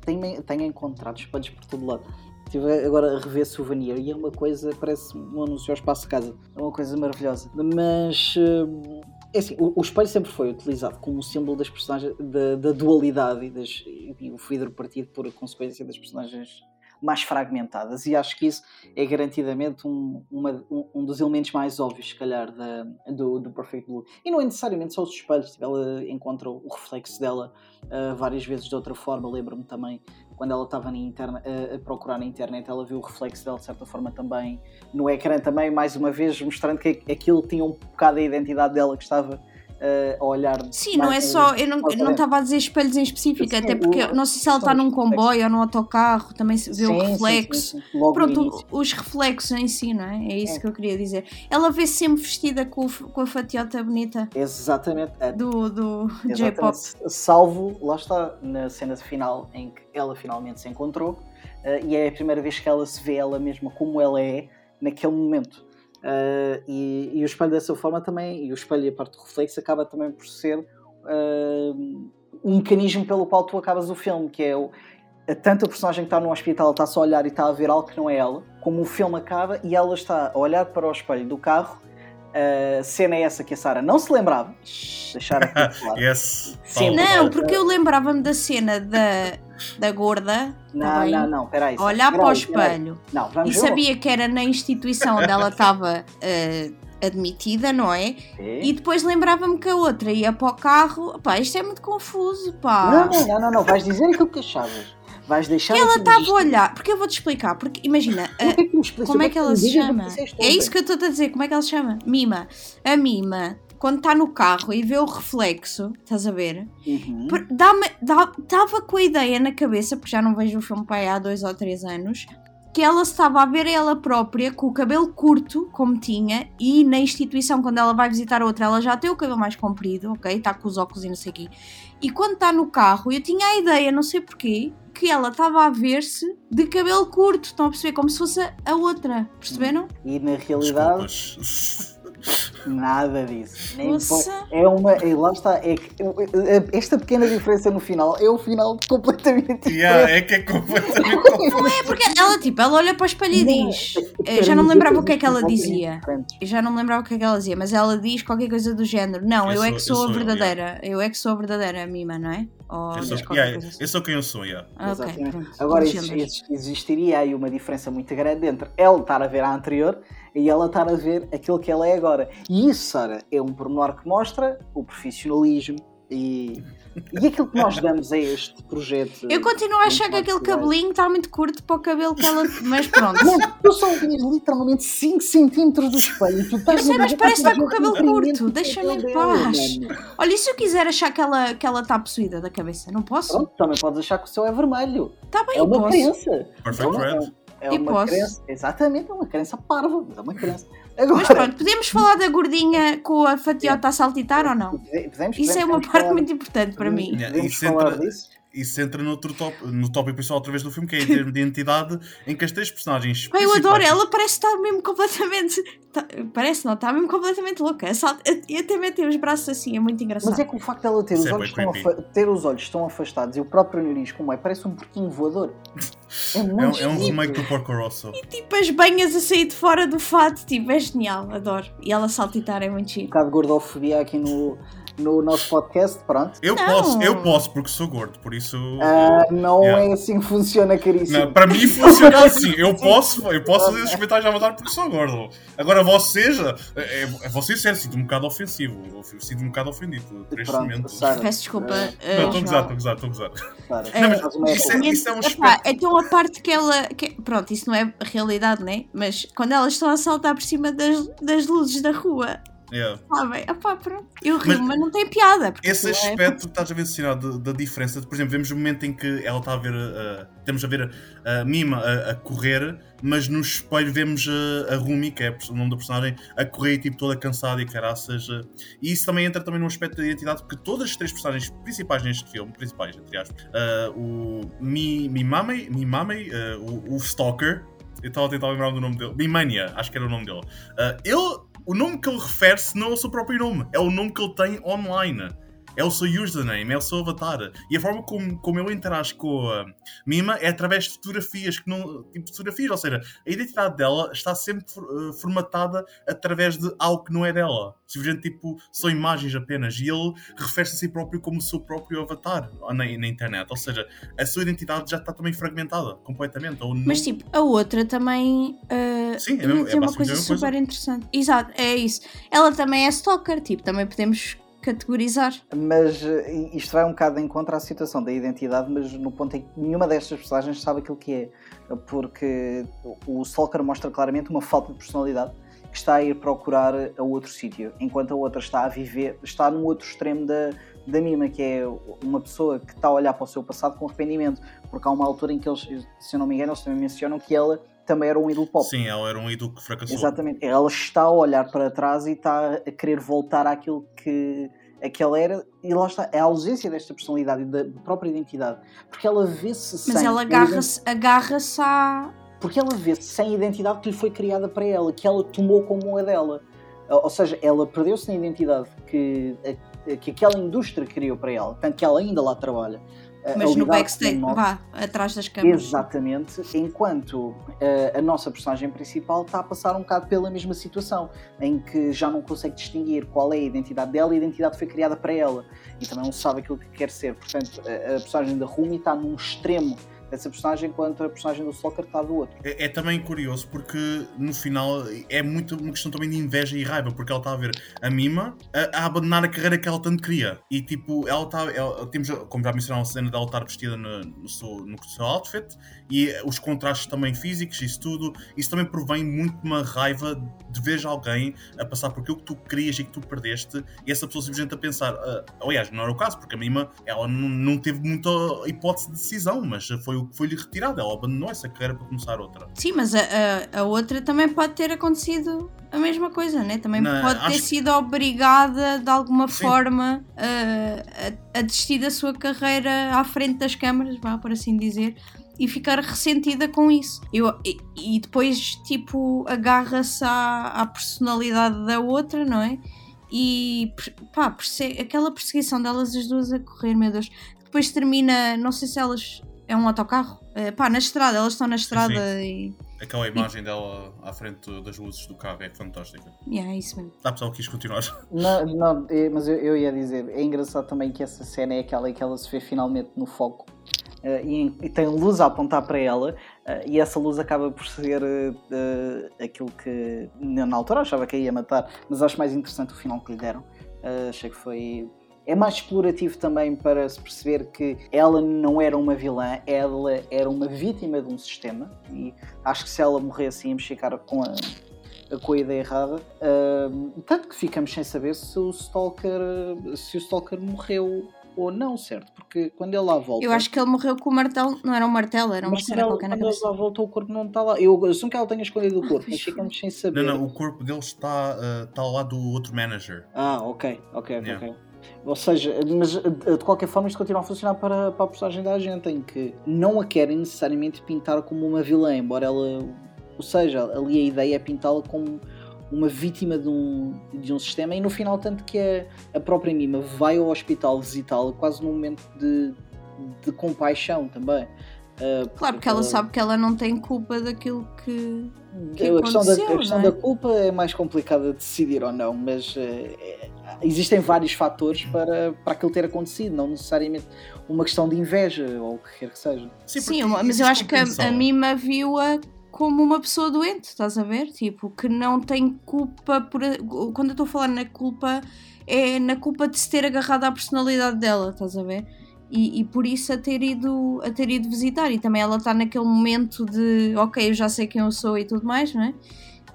tenho, tenho encontrado espelhos por todo lado. Estive agora a rever Souvenir e é uma coisa, parece um anúncio ao espaço de casa. É uma coisa maravilhosa. Mas É assim, o, o espelho sempre foi utilizado como símbolo das personagens, da, da dualidade e, das, e o vidro partido por consequência das personagens mais fragmentadas e acho que isso é garantidamente um, uma, um, um, dos elementos mais óbvios, se calhar, da, do, do Perfect Blue. E não é necessariamente só os espelhos, tipo, ela encontra o reflexo dela uh, várias vezes de outra forma. Lembro-me também quando ela estava uh, a procurar na internet, ela viu o reflexo dela de certa forma também no ecrã, também, mais uma vez, mostrando que aquilo tinha um bocado a identidade dela que estava uh, a olhar. Sim, não é só. Eu não, não estava a dizer espelhos em específico, sim, até porque o, não sei se ela está num comboio ou num autocarro, também se vê sim, o reflexo. Sim, Pronto, os reflexos em si, não é? É isso é. que eu queria dizer. Ela vê -se sempre vestida com, com a fatiota bonita. Exatamente. Do, do J-pop. Salvo, lá está, na cena final em que ela finalmente se encontrou. Uh, e é a primeira vez que ela se vê ela mesma como ela é naquele momento. Uh, e, e, o espelho dessa forma também, e o espelho e a parte do reflexo acaba também por ser uh, um mecanismo pelo qual tu acabas o filme, que é o, tanto a personagem que está no hospital está só a olhar e está a ver algo que não é ela, como o filme acaba e ela está a olhar para o espelho do carro. A uh, cena é essa que a Sara não se lembrava. Deixar aqui claro. yes. Sim, não, porque eu lembrava-me da cena da, da gorda. Não, também, não, não, peraí. Olhar peraí, para o espelho. Não, vamos e sabia que era na instituição onde ela estava uh, admitida, não é? Sim. E depois lembrava-me que a outra ia para o carro. Pá, isto é muito confuso, pá. Não, não, não, não, vais dizer aquilo que achavas. Vais deixar. Ela estava a olhar, porque eu vou-te explicar, porque imagina, uh, como é que ela se chama? É isso que eu estou a dizer, como é que ela se chama? Mima. A Mima quando está no carro e vê o reflexo, estás a ver? Uhum. Estava com a ideia na cabeça, porque já não vejo o filme pai há dois ou três anos, que ela estava a ver ela própria com o cabelo curto, como tinha, e na instituição, quando ela vai visitar outra, ela já tem o cabelo mais comprido, ok? Está com os óculos e não sei o quê. E quando está no carro, eu tinha a ideia, não sei porquê, que ela estava a ver-se de cabelo curto. Estão a perceber? Como se fosse a outra. Perceberam? E na realidade. Desculpas. Nada disso. Nem é uma. É, lá está. É, esta pequena diferença no final é o final completamente yeah, É que é completamente Não é porque ela, tipo, ela olha para o espelho e diz. Eu já não lembrava o que é que ela dizia. Eu já não lembrava o que é que ela dizia, mas ela diz qualquer coisa do género. Não, eu, eu é que sou, a verdadeira. Yeah. Eu é que sou a verdadeira mima, não é? Ou eu, sou, yeah, assim. eu sou quem eu sou, yeah. Ah, okay, Agora existiria aí uma diferença muito grande entre ela estar a ver a anterior e ela estar a ver aquilo que ela é agora. E isso, Sara, é um pormenor que mostra o profissionalismo e, e aquilo que nós damos a este projeto. Eu continuo a achar que aquele cabelinho está muito curto para o cabelo que ela. Mas pronto. Não, tu só vias literalmente 5 centímetros do espelho. Tu estás mas parece estar com o cabelo curto. Deixa-me em paz. Olha, e se eu quiser achar que ela está que ela tá possuída da cabeça? Não posso? Pronto, também podes achar que o céu é vermelho. Está bem, é uma posso. crença. Perfect Red. É uma posso. crença, exatamente, é uma crença parva, mas é uma crença. Agora, mas pronto, podemos falar da gordinha com a fatiota a saltitar ou não? Podemos, Isso é uma parte falar. muito importante para mim. Yeah, podemos falar disso? Isso entra no, top, no tópico principal outra vez do filme, que é em termos de identidade, em que as três personagens. Eu adoro, ela parece estar mesmo completamente. Tá, parece não, está mesmo completamente louca. E até meter os braços assim, é muito engraçado. Mas é que o facto dela ter, os, é olhos ter os olhos tão afastados e o próprio nariz, como é, parece um porquinho voador. É, muito é, um, é um remake do Porco Rosso. E tipo as banhas a sair de fora do fato, tipo, é genial, adoro. E ela saltitar é muito chique. Um bocado de gordofobia aqui no, no nosso podcast, pronto. Eu não. posso, eu posso, porque sou gordo, por isso. Uh, não yeah. é assim que funciona, caríssimo. Não, para mim funciona assim. Eu posso, eu posso fazer os comentários à vontade porque sou gordo. Agora vocês, é, é, é vocês sério, sinto um bocado ofensivo. Sinto um bocado ofendido por este momento. Peço desculpa. Uh, não, estou a gozar, estou a gozar, estou mas isso, é, isso é um aspecto. Então a parte que ela. Que, pronto, isso não é realidade, né? Mas quando elas estão a saltar por cima das, das luzes da rua Yeah. Sabem? Epá, pronto. Eu rio, mas, mas, não tem piada. Esse é aspecto é... que estás a ver sinal da diferença. Por exemplo, vemos o momento em que ela está a ver. Uh, temos a ver a Mima a, a, correr, mas no espelho vemos a, a Rumi, que é o nome da personagem, a correr tipo toda cansada e caraças. Uh, e isso também entra também no aspecto da identidade, porque todas as três personagens principais neste filme, principais, entre aspas, uh, o Mi, Mimame, Mimame uh, o, o Stalker, eu estava a tentar lembrar do nome dele, Mimania, acho que era o nome dele. Uh, ele o nome que ele refere-se não é o seu próprio nome, é o nome que ele tem online. É o seu username, é o seu avatar. E a forma como, como eu interajo com a Mima é através de fotografias, que não, tipo fotografias, ou seja, a identidade dela está sempre uh, formatada através de algo que não é dela. Simplesmente tipo, são imagens apenas. E ele refere-se a si próprio como o seu próprio avatar na, na internet. Ou seja, a sua identidade já está também fragmentada completamente. Ou não... Mas tipo, a outra também uh, Sim, é, mesmo, é uma coisa super coisa. interessante. Exato, é isso. Ela também é stalker, tipo, também podemos categorizar. Mas eh, isto vai um bocado em contra a situação da identidade, mas no ponto em que nenhuma destas personagens sabe aquilo que é. Porque o Stalker mostra claramente uma falta de personalidade que está a ir procurar a outro sítio, enquanto a outra está a viver, está no outro extremo da, da Mima, que é uma pessoa que está a olhar para o seu passado com arrependimento, porque há uma altura em que eles, se eu não me engano, eles também mencionam que ela também era um ídolo pop. Sim, ela era um ídolo que fracassou. Exatamente. Ela está a olhar para trás e está a querer voltar àquilo que, que ela era, e lá está, é a ausência desta personalidade e da própria identidade. Porque ela vê-se sem. Mas ela agarra-se agarra à. Porque ela vê-se sem identidade que lhe foi criada para ela, que ela tomou como a dela. Ou seja, ela perdeu-se na identidade que, que aquela indústria criou para ela, tanto que ela ainda lá trabalha. Mas no backstage, vá, atrás das câmeras. Exatamente, enquanto uh, a nossa personagem principal está a passar um bocado pela mesma situação, em que já não consegue distinguir qual é a identidade dela e a identidade foi criada para ela, e também não sabe aquilo que quer ser. Portanto, a, a personagem da Rumi está num extremo dessa personagem enquanto a personagem do Stalker está do outro. É, é, também curioso porque no final é muito uma questão também de inveja e raiva, porque ela está a ver a Mima a, a abandonar a carreira que ela tanto queria. E tipo, ela está. Ela, temos, como já mencionaram a cena dela estar vestida no, no, seu, no seu outfit e os contrastes também físicos, isso tudo, isso também provém muito de uma raiva de ver alguém a passar por aquilo que tu querias e que tu perdeste, e essa pessoa simplesmente a pensar. Uh, aliás, não era o caso, porque a Mima ela não, não teve muita hipótese de decisão, mas foi o que foi-lhe retirado, ela abandonou essa carreira para começar outra. Sim, mas a, a, a outra também pode ter acontecido a mesma coisa, né? Também não, pode ter sido obrigada de alguma Sim. forma a, a, a desistir da sua carreira à frente das câmaras, vá por assim dizer e ficar ressentida com isso. Eu, e, e depois, tipo, agarra-se à, à, personalidade da outra, não é? E pá, perse aquela perseguição delas as duas a correr, meu Deus. Depois termina, não sei se elas. É um autocarro? É, pá, na estrada, elas estão na estrada sim, e. Aquela imagem e... dela à frente das luzes do carro é fantástica. Yeah, é isso mesmo. Dá pessoal que quis continuar. Não, não mas eu, eu ia dizer, é engraçado também que essa cena é aquela em que ela se vê finalmente no foco e, e, tem luz a apontar para ela, uh, e essa luz acaba por ser uh, aquilo que na altura achava que ia matar, mas acho mais interessante o final que lhe deram. achei que foi. É mais explorativo também para se perceber que ela não era uma vilã, ela era uma vítima de um sistema, e acho que se ela morresse íamos ficar com a, com a ideia errada. Uh, tanto que ficamos sem saber se o Stalker, se o Stalker morreu ou não, certo? Porque quando ele lá volta. Eu acho que ele morreu com o martelo, não era um martelo, era uma cena qualquer na cabeça. Quando ele lá volta, o corpo não está lá. Eu assumo que ela tenha escolhido o corpo, mas ficamos sem saber. Não, não, o corpo dele está, uh, está ao lado do outro manager. Ah, ok, ok, yeah. ok. Ou seja, mas eh, de qualquer forma isto continua a funcionar para, para a personagem da agente, em que não a querem necessariamente pintar como uma vilã, embora ela. Ou seja, ali a ideia é pintá-la como uma vítima de um, de um sistema e no final tanto que a, a própria Mima vai ao hospital visitá-la quase num momento de, de compaixão também. Uh, claro, porque ela, ela sabe que ela não tem culpa daquilo que, que a questão, da, a questão é? da culpa é mais complicada de decidir ou não, mas uh, existem vários fatores para, para aquilo ter acontecido, não necessariamente uma questão de inveja ou o que quer que seja. Sim, Sim mas eu acho que a, a Mima viu-a como uma pessoa doente, estás a ver? Tipo, que não tem culpa por. Quando eu estou a falar na culpa, é na culpa de se ter agarrado à personalidade dela, estás a ver? E, e, por isso a ter, ido, a ter ido visitar. E também ela está naquele momento de ok, eu já sei quem eu sou e tudo mais, não é?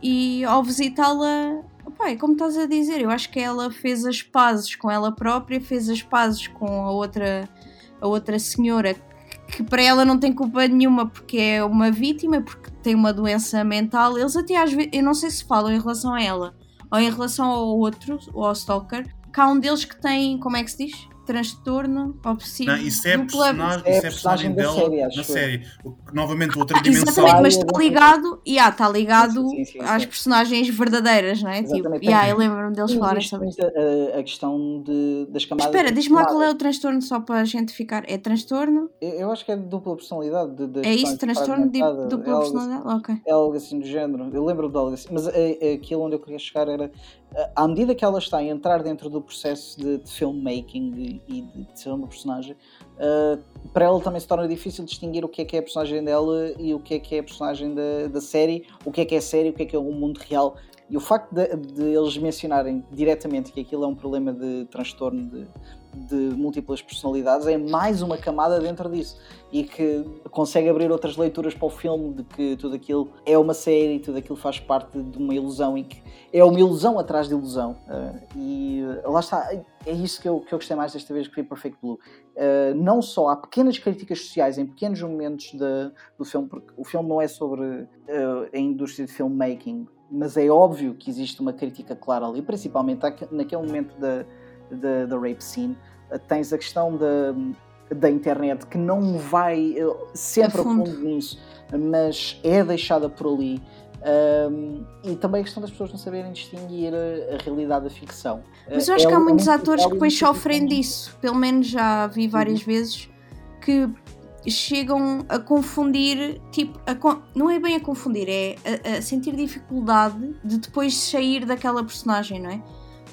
E ao visitá-la, é como estás a dizer, eu acho que ela fez as pazes com ela própria, fez as pazes com a outra, a outra senhora que para ela não tem culpa nenhuma porque é uma vítima, porque tem uma doença mental. Eles até às vezes, eu não sei se falam em relação a ela ou em relação ao outro, ou ao Stalker, que há um deles que tem, como é que se diz? Transtorno obsessivo. Não, isso é, dupla- personagem, É isso a é personagem personagem da dela série, na série. O- Novamente, outra dimensão. Exatamente, mas está ligado, yeah, está ligado Sim, sim, sim, às sim. personagens verdadeiras, não é? Tipo, Exatamente. yeah, eu lembro-me deles Sim, falarem existe sobre isso. muito a, a questão de, das camadas. espera, diz-me lá qual é o transtorno só para a gente ficar. É transtorno? Eu, eu acho que é de dupla personalidade. De, de É isso? Transtorno de dupla é algo assim- personalidade? Ok. É algo assim do género. Eu lembro de algo assim. Mas é, é aquilo onde eu queria chegar era. À medida que ela está a entrar dentro do processo de, de filmmaking e, de, de ser uma personagem, eh, para ela também se torna difícil distinguir o que é que é a personagem dela e o que é que é a personagem da, da série, o que é que é série, o que é que é o mundo real. E o facto de, de eles mencionarem diretamente que aquilo é um problema de transtorno de, de múltiplas personalidades é mais uma camada dentro disso e que consegue abrir outras leituras para o filme de que tudo aquilo é uma série, tudo aquilo faz parte de uma ilusão e que é uma ilusão atrás de ilusão. Ah, e ah, lá está, é isso que eu, que eu gostei mais desta vez que vi Perfect Blue. Ah, não só há pequenas críticas sociais em pequenos momentos da- do filme, porque o filme não é sobre a indústria de filmmaking, mas é óbvio que existe uma crítica clara ali, principalmente aque- naquele momento da, da, da rape scene. Tens a questão da, da internet que não vai eh, sempre A fundo. nisso, mas é deixada por ali. Um, e também a questão das pessoas não saberem distinguir a, a realidade da ficção. Mas eu Eh, acho é que há muitos muito atores que depois sofrem disso. Pelo menos já vi várias vezes que chegam a confundir, tipo, a não é bem a confundir, é a, a sentir dificuldade de depois sair daquela personagem, não é?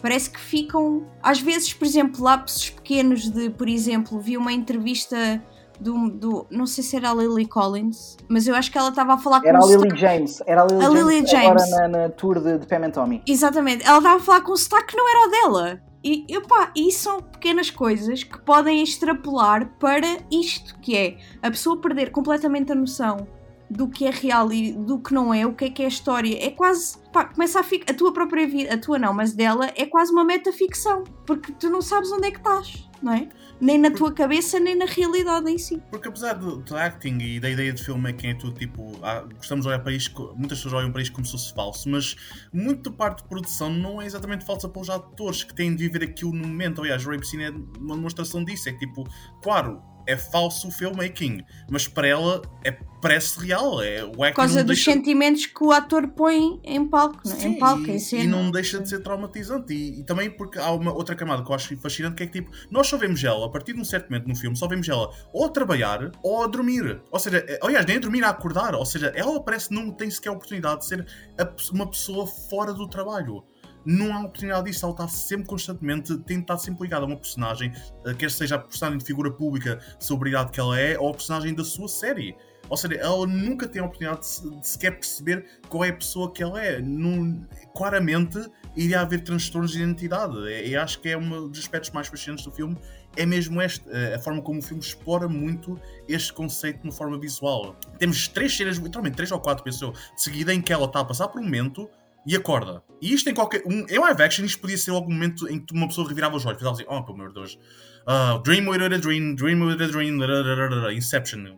Parece que ficam, às vezes, por exemplo, lapsos pequenos de, por exemplo, vi uma entrevista do, do não sei se era a Lily Collins, mas eu acho que ela estava a falar Era com a um Lily sotaque- James. Era a Lily, A James, Lily agora James. na, na tour de, de Pam and Tommy. Exatamente, ela estava a falar com um sotaque que não era o dela. E, epá, isso são pequenas coisas que podem extrapolar para isto, que é a pessoa perder completamente a noção do que é real e do que não é, o que é que é a história. É quase, pá, começa a ficar, a tua própria vida, a tua não, mas dela, é quase uma metaficção, porque tu não sabes onde é que estás, não é? Nem na tua cabeça, nem na realidade em si. Porque apesar do, do acting e da ideia de filmmaking é tudo tipo. há- gostamos de olhar para isto, muitas pessoas olham para isto como se fosse falso, mas muito parte de produção não é exatamente falsa para os atores que têm de viver aquilo no momento. Aliás, Rape Scene é uma demonstração disso. É que tipo, claro, é falso o filmmaking, mas para ela é, parece real. É, o Por causa dos deixa... sentimentos que o ator põe em palco, é? Sim, em palco, e, em cena. e não deixa de ser traumatizante. E, e também porque há uma outra camada que eu acho fascinante que é que tipo, nós só vemos ela, a partir de um certo momento no filme, só vemos ela ou a trabalhar ou a dormir. Ou seja, é- aliás, nem a dormir a acordar. Ou seja, ela parece que não tem sequer a oportunidade de ser a uma pessoa fora do trabalho. Não há oportunidade disso, ela está sempre constantemente, tem de estar sempre ligada a uma personagem, eh, quer seja a personagem de figura pública, celebridade que ela é, ou a personagem da sua série. Ou seja, ela nunca tem a oportunidade de, de sequer perceber qual é a pessoa que ela é. Não- claramente iria haver transtornos de identidade. E, e acho que é um dos aspectos mais fascinantes do filme. É mesmo este, eh, a forma como o filme explora muito este conceito de uma forma visual. Temos três cenas, literalmente três ou quatro, penso eu, de seguida em que ela está a passar por um momento e acorda. E isto em qualquer. Um, em live action, isto podia ser algum momento em que uma pessoa revirava os olhos, fazia assim: Oh, pelo meu Deus. Ah, dream without a dream, dream without a dream, Inception,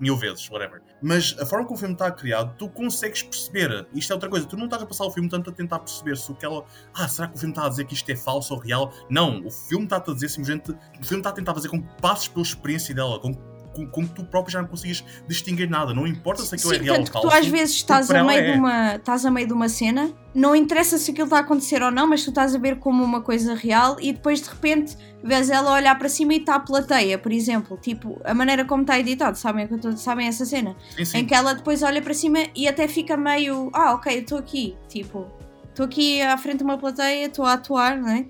mil vezes, whatever. Mas a forma como o filme está criado, tu consegues perceber. Isto é outra coisa, tu não estás a passar o filme tanto a tentar perceber se o que ela. Ah, será que o filme está a dizer que isto é falso ou real? Não, o filme está-te a dizer simplesmente. O filme está a tentar fazer com que passes pela experiência dela, com, com, com que tu próprio já não consigas distinguir nada. Não importa se aquilo Sim, é real ou tanto falso. tu às vezes estás a, meio é. de uma, estás a meio de uma cena, não interessa se aquilo está a acontecer ou não, mas tu estás a ver como uma coisa real e depois de repente vês ela olhar para cima e está a plateia, por exemplo, tipo, a maneira como está editado, sabem, sabem essa cena? Sim, sim. Em que ela depois olha para cima e até fica meio, ah, ok, eu estou aqui, tipo, estou aqui à frente de uma plateia, estou a atuar, não é?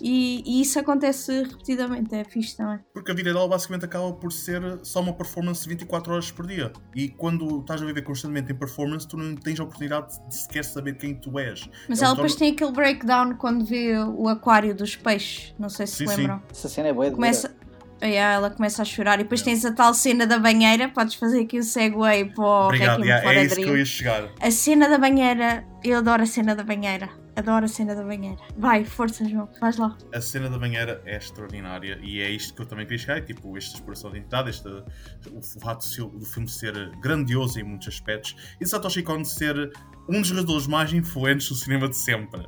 E, e isso acontece repetidamente, é fixe também. Porque a vida dela basicamente acaba por ser só uma performance de 24 horas por dia. E quando estás a viver constantemente em performance, tu não tens a oportunidade de sequer saber quem tu és. Mas É um ela depois torno- tem aquele breakdown quando vê o aquário dos peixes, não sei se Sim, se sim. lembram. Essa cena é boa. Começa. Yeah, ela começa a chorar e depois tens a tal cena da banheira. Podes fazer aqui o segue para o Obrigado, Requiem yeah, é isso que eu ia chegar. A cena da banheira, eu adoro a cena da banheira. Adoro a cena da banheira. Vai, força, João, vais lá. A cena da banheira é extraordinária e é isto que eu também queria chegar. Tipo, esta exploração de identidade, este, o fato do fil- do filme ser grandioso em muitos aspectos e de Satoshi Kon ser um dos realizadores mais influentes do cinema de sempre.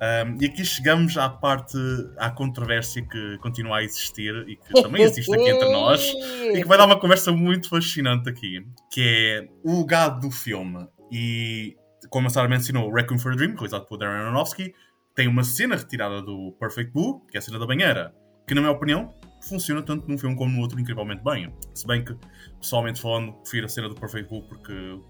Um, e aqui chegamos à parte, à controvérsia que continua a existir e que também existe aqui entre nós e que vai dar uma conversa muito fascinante aqui, que é o gado do filme. E como a Sarah mencionou, Requiem for a Dream, realizado por Darren Aronofsky, tem uma cena retirada do Perfect Blue, que é a cena da banheira, que na minha opinião funciona tanto num filme como no outro incrivelmente bem. Se bem que, pessoalmente falando, prefiro a cena do Perfect Blue porque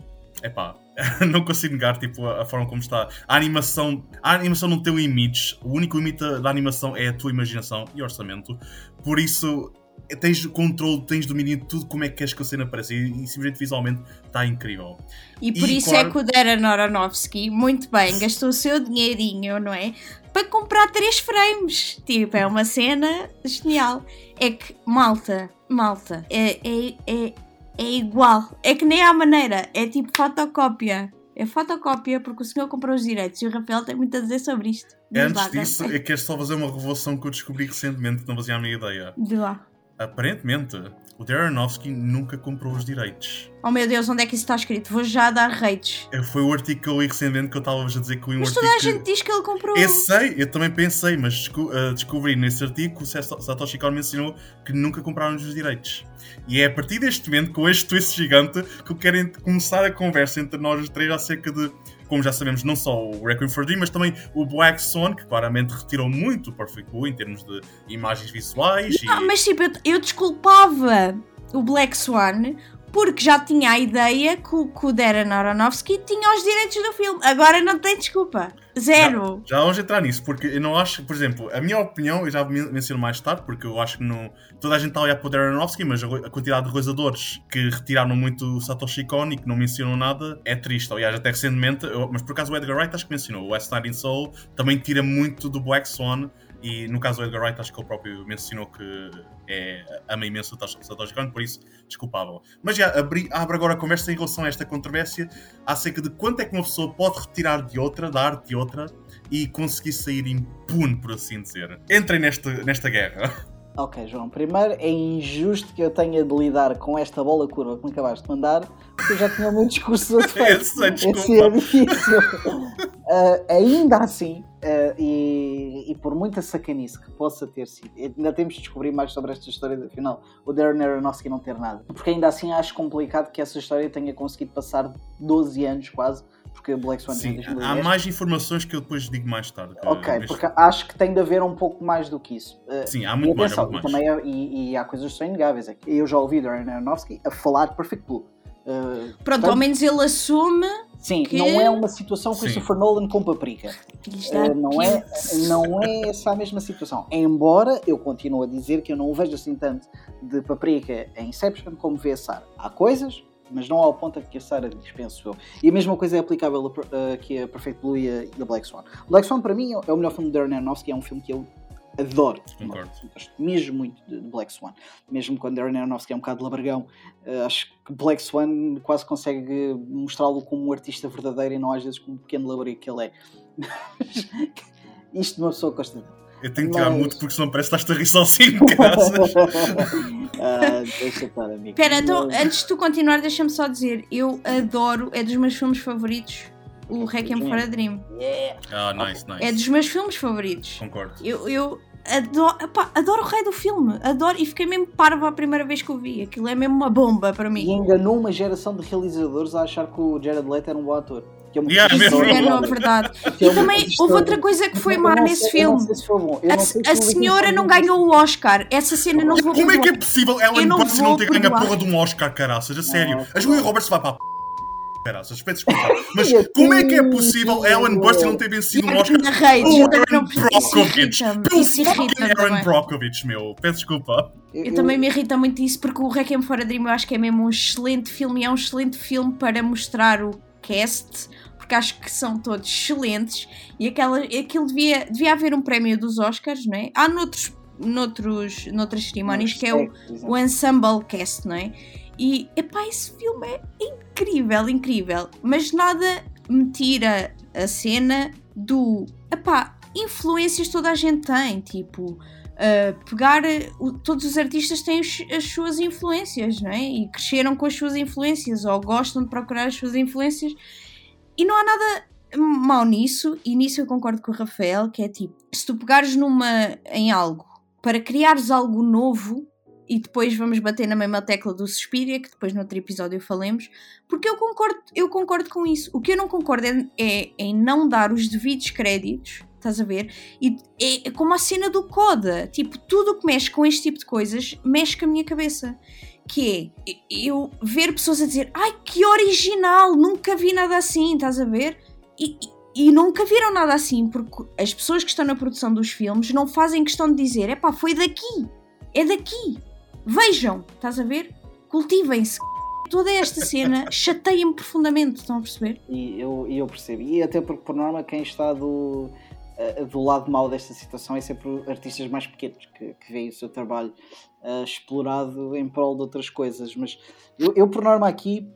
epá, não consigo negar tipo, a, forma como está. A animação, a animação não tem limites, o único limite da animação é a tua imaginação e orçamento. Por isso, tens controle, tens domínio de tudo como é que queres que a cena apareça e, e simplesmente visualmente está incrível. E por e, isso claro... é que o Darren Aronofsky, muito bem, gastou o seu dinheirinho, não é? Para comprar três frames. Tipo, é uma cena genial. É que, malta, malta, é, é, é é igual. É que nem à maneira, é tipo fotocópia. É fotocópia porque o senhor comprou os direitos e o Rafael tem muito a dizer sobre isto. Antes disso, eu quero só fazer uma revelação que eu descobri recentemente que não fazia a minha ideia. De lá. Aparentemente, o Darren Aronofsky nunca comprou os direitos. Oh meu Deus, onde é que isso está escrito? Vou já dar rates. É, foi o artigo que eu li recentemente que eu estava a dizer que li um mas artigo. Mas toda a gente diz que ele comprou. Eu sei, eu também pensei, mas desco uh, descobri nesse artigo que o Satoshi Kon mencionou que nunca compraram os direitos. E é a partir deste momento, com este twist gigante, que eu quero começar a conversa entre nós os três acerca de como já sabemos, não só o Requiem for Dream, mas também o Black Swan, que claramente retirou muito o Perfect Blue em termos de imagens visuais. Não, e... mas tipo, eu, eu desculpava o Black Swan porque já tinha a ideia que que o Darren Aronofsky tinha os direitos do filme. Agora não tem desculpa. Zero. Já, já vamos entrar nisso, porque eu não acho, por exemplo, a minha opinião, eu já menciono mais tarde, porque eu acho que não, toda a gente está a olhar para o Darren Aronofsky, mas a quantidade de realizadores que retiraram muito Satoshi Kon e que não mencionam nada é triste. Aliás, até recentemente, eu, mas por acaso o Edgar Wright acho que mencionou, o West Side in Soul também tira muito do Black Swan e no caso do Edgar Wright, acho que ele próprio mencionou que é, ama imenso o Satoshi Kon, por isso desculpável. Mas já abri, abre agora a conversa em relação a esta controvérsia acerca de quanto é que uma pessoa pode retirar de outra, da arte de outra, e conseguir sair impune, por assim dizer. Entrem nesta, nesta guerra. Ok, João. Primeiro, é injusto que eu tenha de lidar com esta bola curva que me acabaste de mandar, porque eu já tinha muito discurso feito. Esse é difícil. uh, ainda assim, uh, e, e, por muita sacanice que possa ter sido, ainda temos de descobrir mais sobre esta história, afinal, o Darren Aronofsky não ter nada. Porque ainda assim acho complicado que essa história tenha conseguido passar 12 anos quase porque Black Swan Sim, há mais informações que eu depois digo mais tarde. Ok, porque acho que tem de haver um pouco mais do que isso. Eh, Sim, há muito mais. Há muito mais. Também e, e, há coisas que são inegáveis aqui. Eu já ouvi Darren Aronofsky a falar de Perfect Blue. Uh, Pronto, portanto, ao menos ele assume. Sim, que... não é uma situação Christopher Sim. Nolan com paprika. Uh, não, é, não é essa a mesma situação. Embora eu continue a dizer que eu não o vejo assim tanto de paprika em Inception como vê a Sarah. Há coisas mas não ao ponto que a Sarah diz, penso eu. E a mesma coisa é aplicável aqui a Perfect Blue e a, e a, Black Swan. Black Swan, para mim, é o melhor filme de Darren Aronofsky, é um filme que eu adoro. Concordo. Gosto mesmo muito de, Black Swan. Mesmo quando Darren Aronofsky é um bocado labargão, uh, acho que Black Swan quase consegue mostrá-lo como um artista verdadeiro e não às vezes como um pequeno labarego que ele é. Isto de uma pessoa gosta eu tenho que tirar Mas... muito porque senão parece que estás a rir sozinho, graças. ah, deixa estar, amigo. Espera, então, antes de tu continuar, deixa-me só dizer: eu adoro, é dos meus filmes favoritos, o Requiem for a Dream. Yeah. Ah, nice, nice. É dos meus filmes favoritos. Concordo. Eu, eu adoro, epá, adoro o rei do filme, adoro, e fiquei mesmo parva a primeira vez que o vi. Aquilo é mesmo uma bomba para mim. E enganou uma geração de realizadores a achar que o Jared Leto era um bom ator. Que é um yeah, Isso é, não, verdade. É e também houve outra coisa que foi má nesse filme. a, a senhora não ganhou o Oscar. Essa cena não vou Como é que é possível Ellen Burstyn não ter ganho a porra de um Oscar, caraças? A sério. A Julia Roberts vai para a p. Caraças, peço desculpa. Mas como é que é possível Ellen Burstyn não ter vencido um Oscar? O Aaron Brockovich. Pelo fucking Aaron Brockovich, meu. Peço desculpa. Eu também me irrita muito isso porque o Requiem for a Dream eu acho que é mesmo um excelente filme e é um excelente filme para mostrar o cast, porque acho que são todos excelentes e aquela, aquilo devia, devia haver um prémio dos Oscars, não é? Há noutros, noutros, noutras cerimónias que é o, o Ensemble Cast, não é? E epá, esse filme é incrível, incrível, mas nada me tira a cena do epá, influências toda a gente tem, tipo. Uh, pegar uh, todos os artistas têm os, as suas influências, não é? E cresceram com as suas influências ou gostam de procurar as suas influências e não há nada mal nisso, e nisso eu concordo com o Rafael, que é tipo, se tu pegares numa, em algo para criares algo novo, e depois vamos bater na mesma tecla do Suspiria, que depois no outro episódio falemos, porque eu concordo, eu concordo com isso. O que eu não concordo é, é em não dar os devidos créditos, estás a ver? E é, é como a cena do Coda, tipo, tudo o que mexe com este tipo de coisas mexe com a minha cabeça. Que é eu ver pessoas a dizer ai que original, nunca vi nada assim, estás a ver? E, e nunca viram nada assim, porque as pessoas que estão na produção dos filmes não fazem questão de dizer, é pá, foi daqui, é daqui, Vejam, estás a ver? Cultivem-se. Toda esta cena chateia-me profundamente, estão a perceber? E eu, eu percebo. E até porque, por norma, quem está do, uh, do lado mau desta situação é sempre artistas mais pequenos que, que veem o seu trabalho uh, explorado em prol de outras coisas. Mas eu, eu por norma, aqui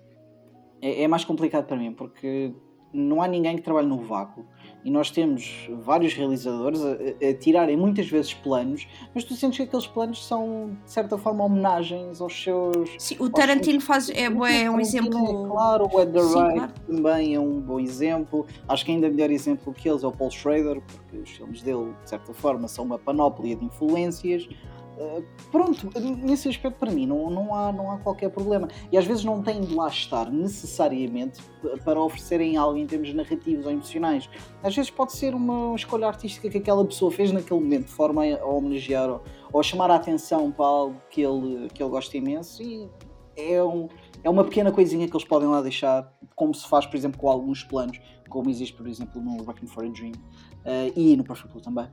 é, é mais complicado para mim, porque não há ninguém que trabalhe no vácuo e nós temos vários realizadores a, a, tirarem muitas vezes planos, mas tu sentes que aqueles planos são de certa forma homenagens aos seus. Sim, o Tarantino seus... faz é, é um exemplo. É, claro, o Edgar Wright claro. também é um bom exemplo. Acho que ainda melhor exemplo que eles é o Paul Schrader, porque os filmes dele, de certa forma, são uma panóplia de influências. Uh, pronto, nesse aspecto para mim não, não, há, não há qualquer problema. E às vezes não têm de lá estar necessariamente para oferecerem algo em termos narrativos ou emocionais. Às vezes pode ser uma escolha artística que aquela pessoa fez naquele momento, de forma a homenagear ou, ou a chamar a atenção para algo que ele, que ele gosta imenso e é, um, é uma pequena coisinha que eles podem lá deixar, como se faz, por exemplo, com alguns planos, como existe, por exemplo, no Working for a Dream uh, e no Perfect Blue também.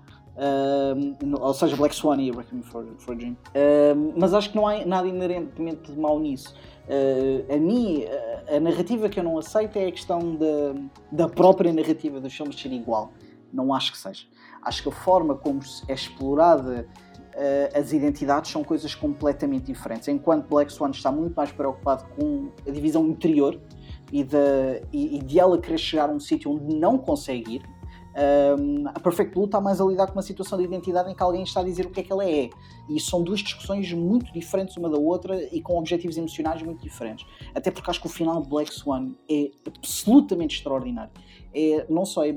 Ou seja, Black Swan e Requiem for, for a Dream. Mas acho que não há nada inerentemente mal nisso. Uh, a mim, a narrativa que eu não aceito é a questão da, da própria narrativa dos filmes ser igual. Não acho que seja. Acho que a forma como é explorada as identidades são coisas completamente diferentes. Enquanto Black Swan está muito mais preocupado com a divisão interior e de, e, e de ela querer chegar a um sítio onde não consegue ir, um, a Perfect Blue está mais a lidar com uma situação de identidade em que alguém está a dizer o que é que ela é. E são duas discussões muito diferentes uma da outra e com objetivos emocionais muito diferentes. Até porque acho que o final de Black Swan é absolutamente extraordinário. É, não só é,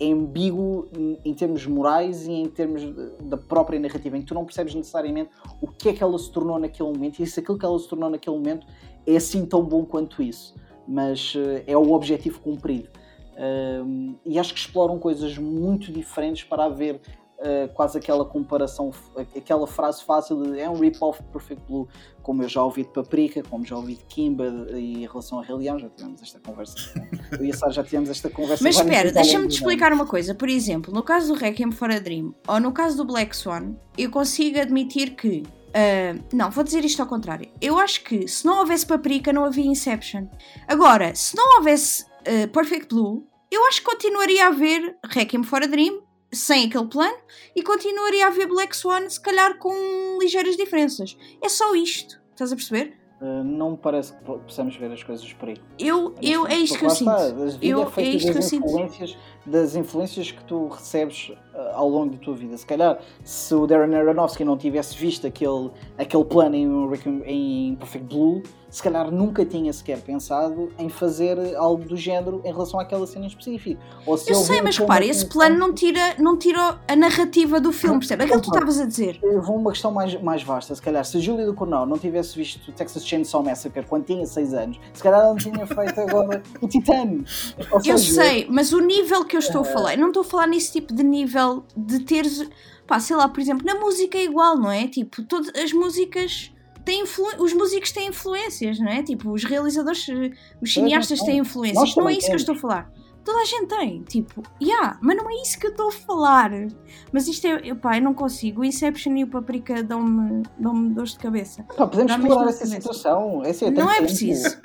é ambíguo em termos morais e em termos da própria narrativa, em que tu não percebes necessariamente o que é que ela se tornou naquele momento e se aquilo que ela se tornou naquele momento é assim tão bom quanto isso. Mas uh, é o objetivo cumprido. Um, e acho que exploram coisas muito diferentes para haver uh, quase aquela comparação, aquela frase fácil de é um rip-off de Perfect Blue, como eu já ouvi de Paprika, como já ouvi de Kimba e em relação a Rei Leão, já tivemos esta conversa. eu e a Sara já tivemos esta conversa. Mas espera, deixa-me te explicar uma coisa. Por exemplo, no caso do Requiem for a Dream ou no caso do Black Swan, eu consigo admitir que Uh, não, vou dizer isto ao contrário. Eu acho que se não houvesse Paprika, não havia Inception. Agora, se não houvesse uh, Perfect Blue, eu acho que continuaria a ver Requiem for a Dream sem aquele plano e continuaria a ver Black Swan, se calhar com ligeiras diferenças. É só isto, estás a perceber? Uh, não me parece que possamos ver as coisas por aí. Eu, eu, é isto que eu sinto. Eu, é, é isto que eu sinto. Das influências que tu recebes uh, ao longo da tua vida. Se calhar, se o Darren Aronofsky não tivesse visto aquele, aquele plano em, em Perfect Blue, se calhar nunca tinha sequer pensado em fazer algo do género em relação àquela cena em específico. Ou se eu sei, mas repara, esse plano não tira, não tira a narrativa do filme, percebe? Aquilo que tu estavas a dizer. Eu vou uma questão mais, mais vasta. Se calhar, se a Julia do Cornell não tivesse visto Texas Chainsaw Massacre quando tinha 6 anos, se calhar ela não tinha feito agora o Titano. eu sei, mas o nível que eu estou a falar, eu não estou a falar nesse tipo de nível de teres. Pá, sei lá, por exemplo, na música é igual, não é? Tipo, todas as músicas têm os músicos têm influências, não é? Tipo, os realizadores, os cineastas têm influências. Não é isso que eu estou a falar. Toda a gente tem, tipo, yeah, mas não é isso que eu estou a falar. Mas isto é, pá, eu não consigo. O Inception e o Paprika dão-me dão dores de cabeça. Pá, podemos explorar essa situação. Esse é não é preciso.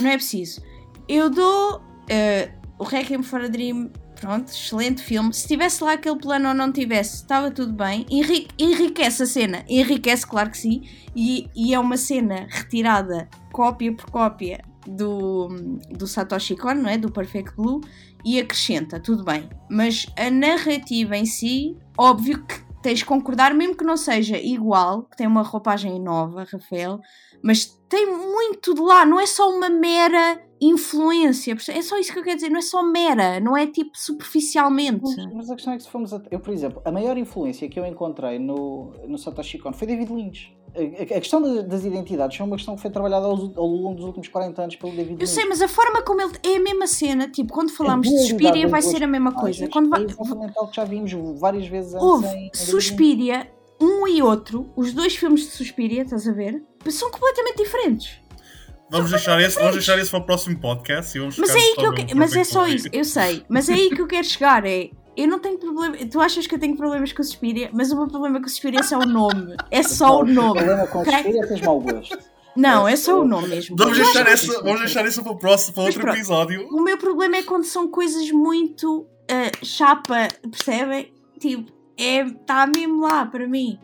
Não é preciso. Eu dou uh, o Requiem for a Dream Pronto, excelente filme. Se tivesse lá aquele plano ou não tivesse, estava tudo bem. Enrique, enriquece a cena, enriquece, claro que sim. E, e é uma cena retirada, cópia por cópia, do, do Satoshi Kon, não é? Do Perfect Blue, e acrescenta, tudo bem. Mas a narrativa em si, óbvio que tens de concordar, mesmo que não seja igual, que tem uma roupagem nova, Rafael, mas tem muito de lá, não é só uma mera influência, é só isso que eu quero dizer, não é só mera, não é tipo superficialmente. Mas, a questão é que se formos a... Eu, por exemplo, a maior influência que eu encontrei no, no Satoshi Kon foi David Lynch. A, a questão das identidades é uma questão que foi trabalhada ao, ao, longo dos últimos 40 anos pelo David Lynch. Eu sei, mas a forma como ele é a mesma cena, tipo, quando falamos de Suspiria vai ser a mesma coisa. Quando vai... É fundamental que já vimos várias vezes antes Houve em, em Suspiria, um e outro, os dois filmes de Suspiria, estás a ver? São completamente diferentes. Vamos deixar, esse, vamos deixar esse para o próximo podcast e vamos Mas é aí que eu que... Mas é só isso, eu sei. Mas é aí que eu quero chegar. É, eu não tenho problema. Tu achas que eu tenho problemas com o Suspiria, mas o meu problema com o Suspiria é só o nome. É só o nome. O problema com o Suspiria é tens mau gosto. Não, é só o nome mesmo. Vamos deixar, essa, vamos deixar isso para o próximo, para outro pronto, episódio. O meu problema é quando são coisas muito uh, chapa, percebem? Tipo, é, está mesmo lá para mim.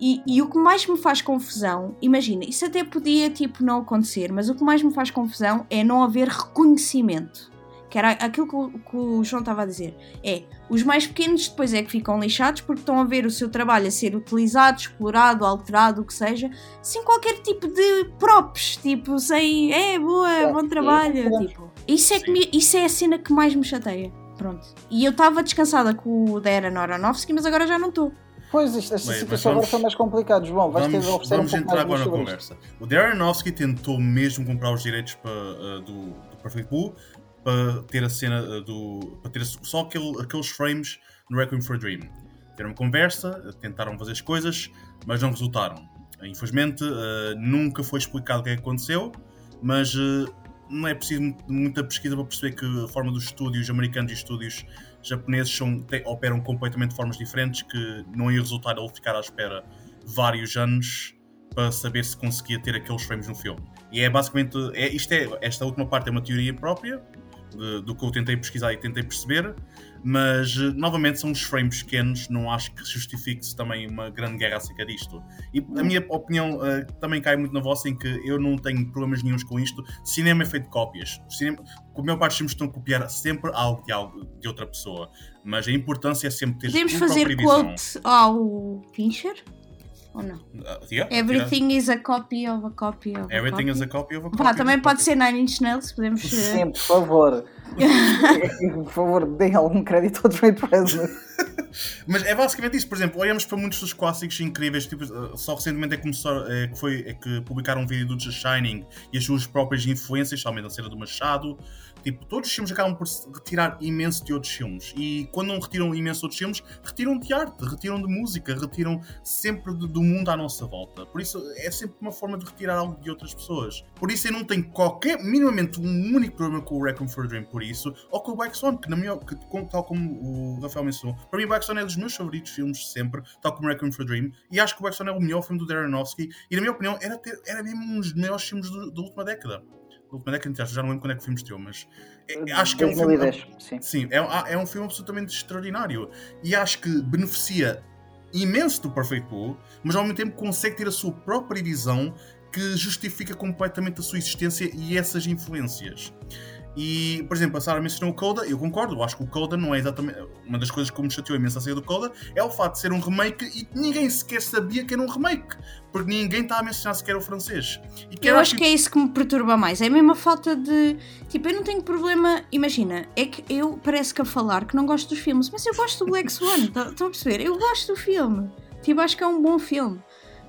E, e, o que mais me faz confusão, imagina, isso até podia tipo não acontecer, mas o que mais me faz confusão é não haver reconhecimento. Que era aquilo que o, que o João estava a dizer. É, os mais pequenos depois é que ficam lixados porque estão a ver o seu trabalho a ser utilizado, explorado, alterado, o que seja, sem qualquer tipo de props, tipo, sem, é, boa, bom trabalho. Tipo, isso, é que me, isso é a cena que mais me chateia. Pronto. E eu estava descansada com o Darren Aronofsky, mas agora já não estou. Pois, esta Bem, situação agora foi mais complicada, João. Vais vamos, ter de oferecer Vamos um entrar agora na conversa. O Darren Aronofsky tentou mesmo comprar os direitos para, uh, do, do Perfect Blue para ter a cena uh, do. para ter só aquele, aqueles frames no Requiem for a Dream. Tiveram uma conversa, tentaram fazer as coisas, mas não resultaram. Infelizmente, uh, nunca foi explicado o que é que aconteceu, mas não é preciso muita pesquisa para perceber que a forma dos estúdios americanos e estúdios japoneses são, te, operam completamente de formas diferentes que não ia resultar ele ficar à espera vários anos para saber se conseguia ter aqueles frames no filme. E é basicamente, é, isto é, esta última parte é uma teoria própria do que eu tentei pesquisar e tentei perceber, mas eh, novamente são os frames pequenos, não acho que justifique-se também uma grande guerra acerca disto. E a minha opinião uh, também cai muito na vossa, em que eu não tenho problemas nenhums com isto. Cinema é feito de cópias. Cinema, o meu parte dos estão a copiar sempre algo de, algo de outra pessoa, mas a importância é sempre ter Podemos fazer quote ao Fincher? Ou não? Uh, yeah, Everything yeah. is a copy of a copy of Everything a copy. is a copy of a copy. Pá, também pode ser Nine Inch Nails, podemos... Sempre, por favor. por favor, deem algum crédito ao Trey Reznor. Mas é basicamente isso, por exemplo, olhamos para muitos dos clássicos incríveis, tipo, eh, só recentemente é que, começou, é, que, foi, é que publicaram um vídeo do The Shining e as suas próprias influências, somente a cena do Machado, Tipo, todos os filmes acabam por retirar imenso de outros filmes. E quando não retiram imenso outros filmes, retiram de arte, retiram de música, retiram sempre de, do mundo à nossa volta. Por isso é sempre uma forma de retirar algo de outras pessoas. Por isso eu não tenho qualquer, minimamente, um único problema com o Requiem for a Dream por isso, ou com o Black Swan, que, na minha, que, tal como o Rafael mencionou, para mim o Black Swan é dos meus favoritos filmes sempre, tal como Requiem for a Dream, e acho que o Black Swan é o melhor filme do Darren Aronofsky, e na minha opinião era, ter, era mesmo um dos melhores filmes do, da última década última década, já não lembro quando é que o filme estreou, mas é, acho que é um 2010, filme. Sim, sim é, é, um filme absolutamente extraordinário e acho que beneficia imenso do Perfect Blue, mas ao mesmo tempo consegue ter a sua própria visão que justifica completamente a sua existência e essas influências. E, por exemplo, a Sarah mencionou o Coda, eu concordo, eu acho que o Coda não é exatamente. Uma das coisas que me chateou imenso a sair do Coda é o fato de ser um remake e ninguém sequer sabia que era um remake, porque ninguém está a mencionar sequer o francês. eu acho que... que é isso que me perturba mais, é a mesma falta de. Tipo, eu não tenho problema. Imagina, é que eu parece que a falar que não gosto dos filmes, mas eu gosto do Black Swan, tá, estão a perceber? Eu gosto do filme, tipo, acho que é um bom filme.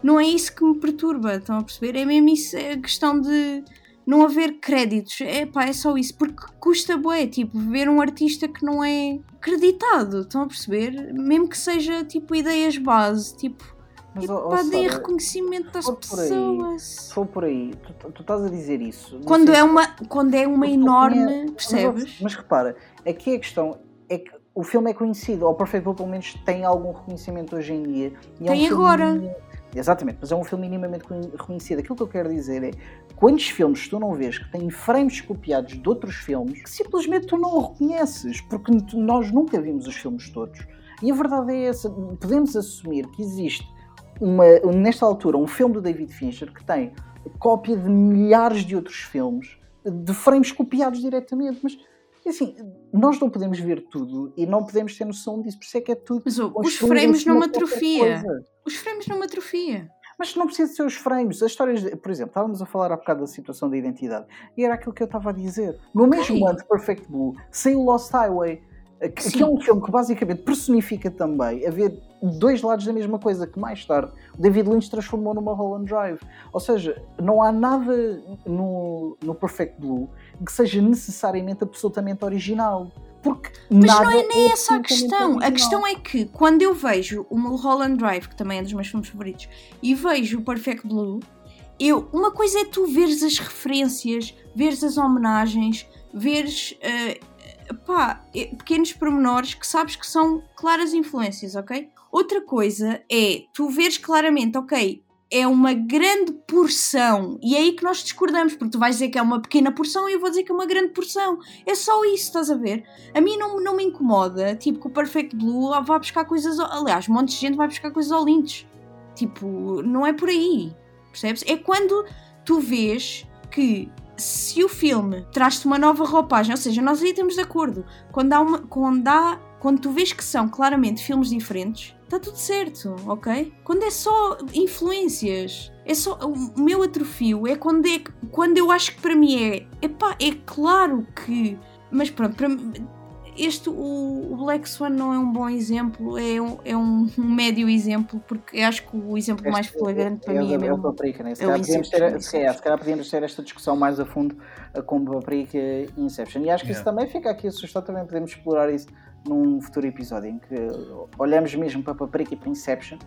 Não é isso que me perturba, estão a perceber? É mesmo isso, é a questão de não haver créditos. É pá, é só isso. Porque custa bué, tipo, ver um artista que não é acreditado. Estão a perceber? Mesmo que seja, tipo, ideias base. Tipo, mas, tipo, pá, deem reconhecimento das pessoas. For por aí, tu, tu, estás a dizer isso. Quando é, uma, quando é uma enorme, percebes? Mas, mas, repara, aqui a questão é que o filme é conhecido, ou Perfect Blue pelo menos tem algum reconhecimento hoje em dia. tem é um agora. Filme, exatamente, mas é um filme minimamente reconhecido. Aquilo que eu quero dizer é quantos filmes tu não vês que têm frames copiados de outros filmes que simplesmente tu não o reconheces, porque nós nunca vimos os filmes todos. E a verdade é essa, podemos assumir que existe uma, nesta altura um filme do David Fincher que tem cópia de milhares de outros filmes de frames copiados diretamente, mas assim, nós não podemos ver tudo e não podemos ter noção disso, por isso é que é tudo. Mas os frames não qualquer atrofia. Os frames não me atrofia. Mas não precisa ser os frames. As histórias, de- por exemplo, estávamos a falar há bocado da situação da identidade. E era aquilo que eu estava a dizer. No mesmo ano de Perfect Blue, saiu Lost Highway, que, que Sim. é um filme que basicamente personifica também haver dois lados da mesma coisa, que mais tarde o David Lynch transformou numa Holland Drive. Ou seja, não há nada no, no Perfect Blue que seja necessariamente absolutamente original. Porque Mas nada não é nem essa a questão. A original. questão é que quando eu vejo o Mulholland Drive, que também é dos meus filmes favoritos, e vejo o Perfect Blue, eu, uma coisa é tu veres as referências, veres as homenagens, veres eh, pá, eh, pequenos pormenores que sabes que são claras influências, ok? Outra coisa é tu veres claramente, ok, é uma grande porção, e é aí que nós discordamos, porque tu vais dizer que é uma pequena porção e eu vou dizer que é uma grande porção. É só isso, estás a ver? A mim não, não me incomoda, tipo, que o Perfect Blue vai buscar coisas. Aliás, um monte de gente vai buscar coisas ao. Tipo, não é por aí. Percebes? É quando tu vês que se o filme traz-te uma nova roupagem, ou seja, nós aí estamos de acordo. Quando há uma. Quando há. Quando tu vês que são claramente filmes diferentes, está tudo certo, ok? Quando é só influências, é só. O meu atrofio é quando, é quando eu acho que para mim é. Epá, é claro que. Mas pronto, para mim- este, o, o Black Swan não é um bom exemplo, é um, é um, um médio exemplo, porque eu acho que o exemplo mais Este- flagrante para é, mim é é mesmo. Paprika, né? Se, é calhar podíamos ter, se, calhar, se calhar podíamos ter esta discussão mais a fundo eh, com Paprika e Inception. E acho que isso Yeah. também fica aqui a sugestão, também podemos explorar isso num futuro episódio em que olhamos mesmo para Paprika e para Inception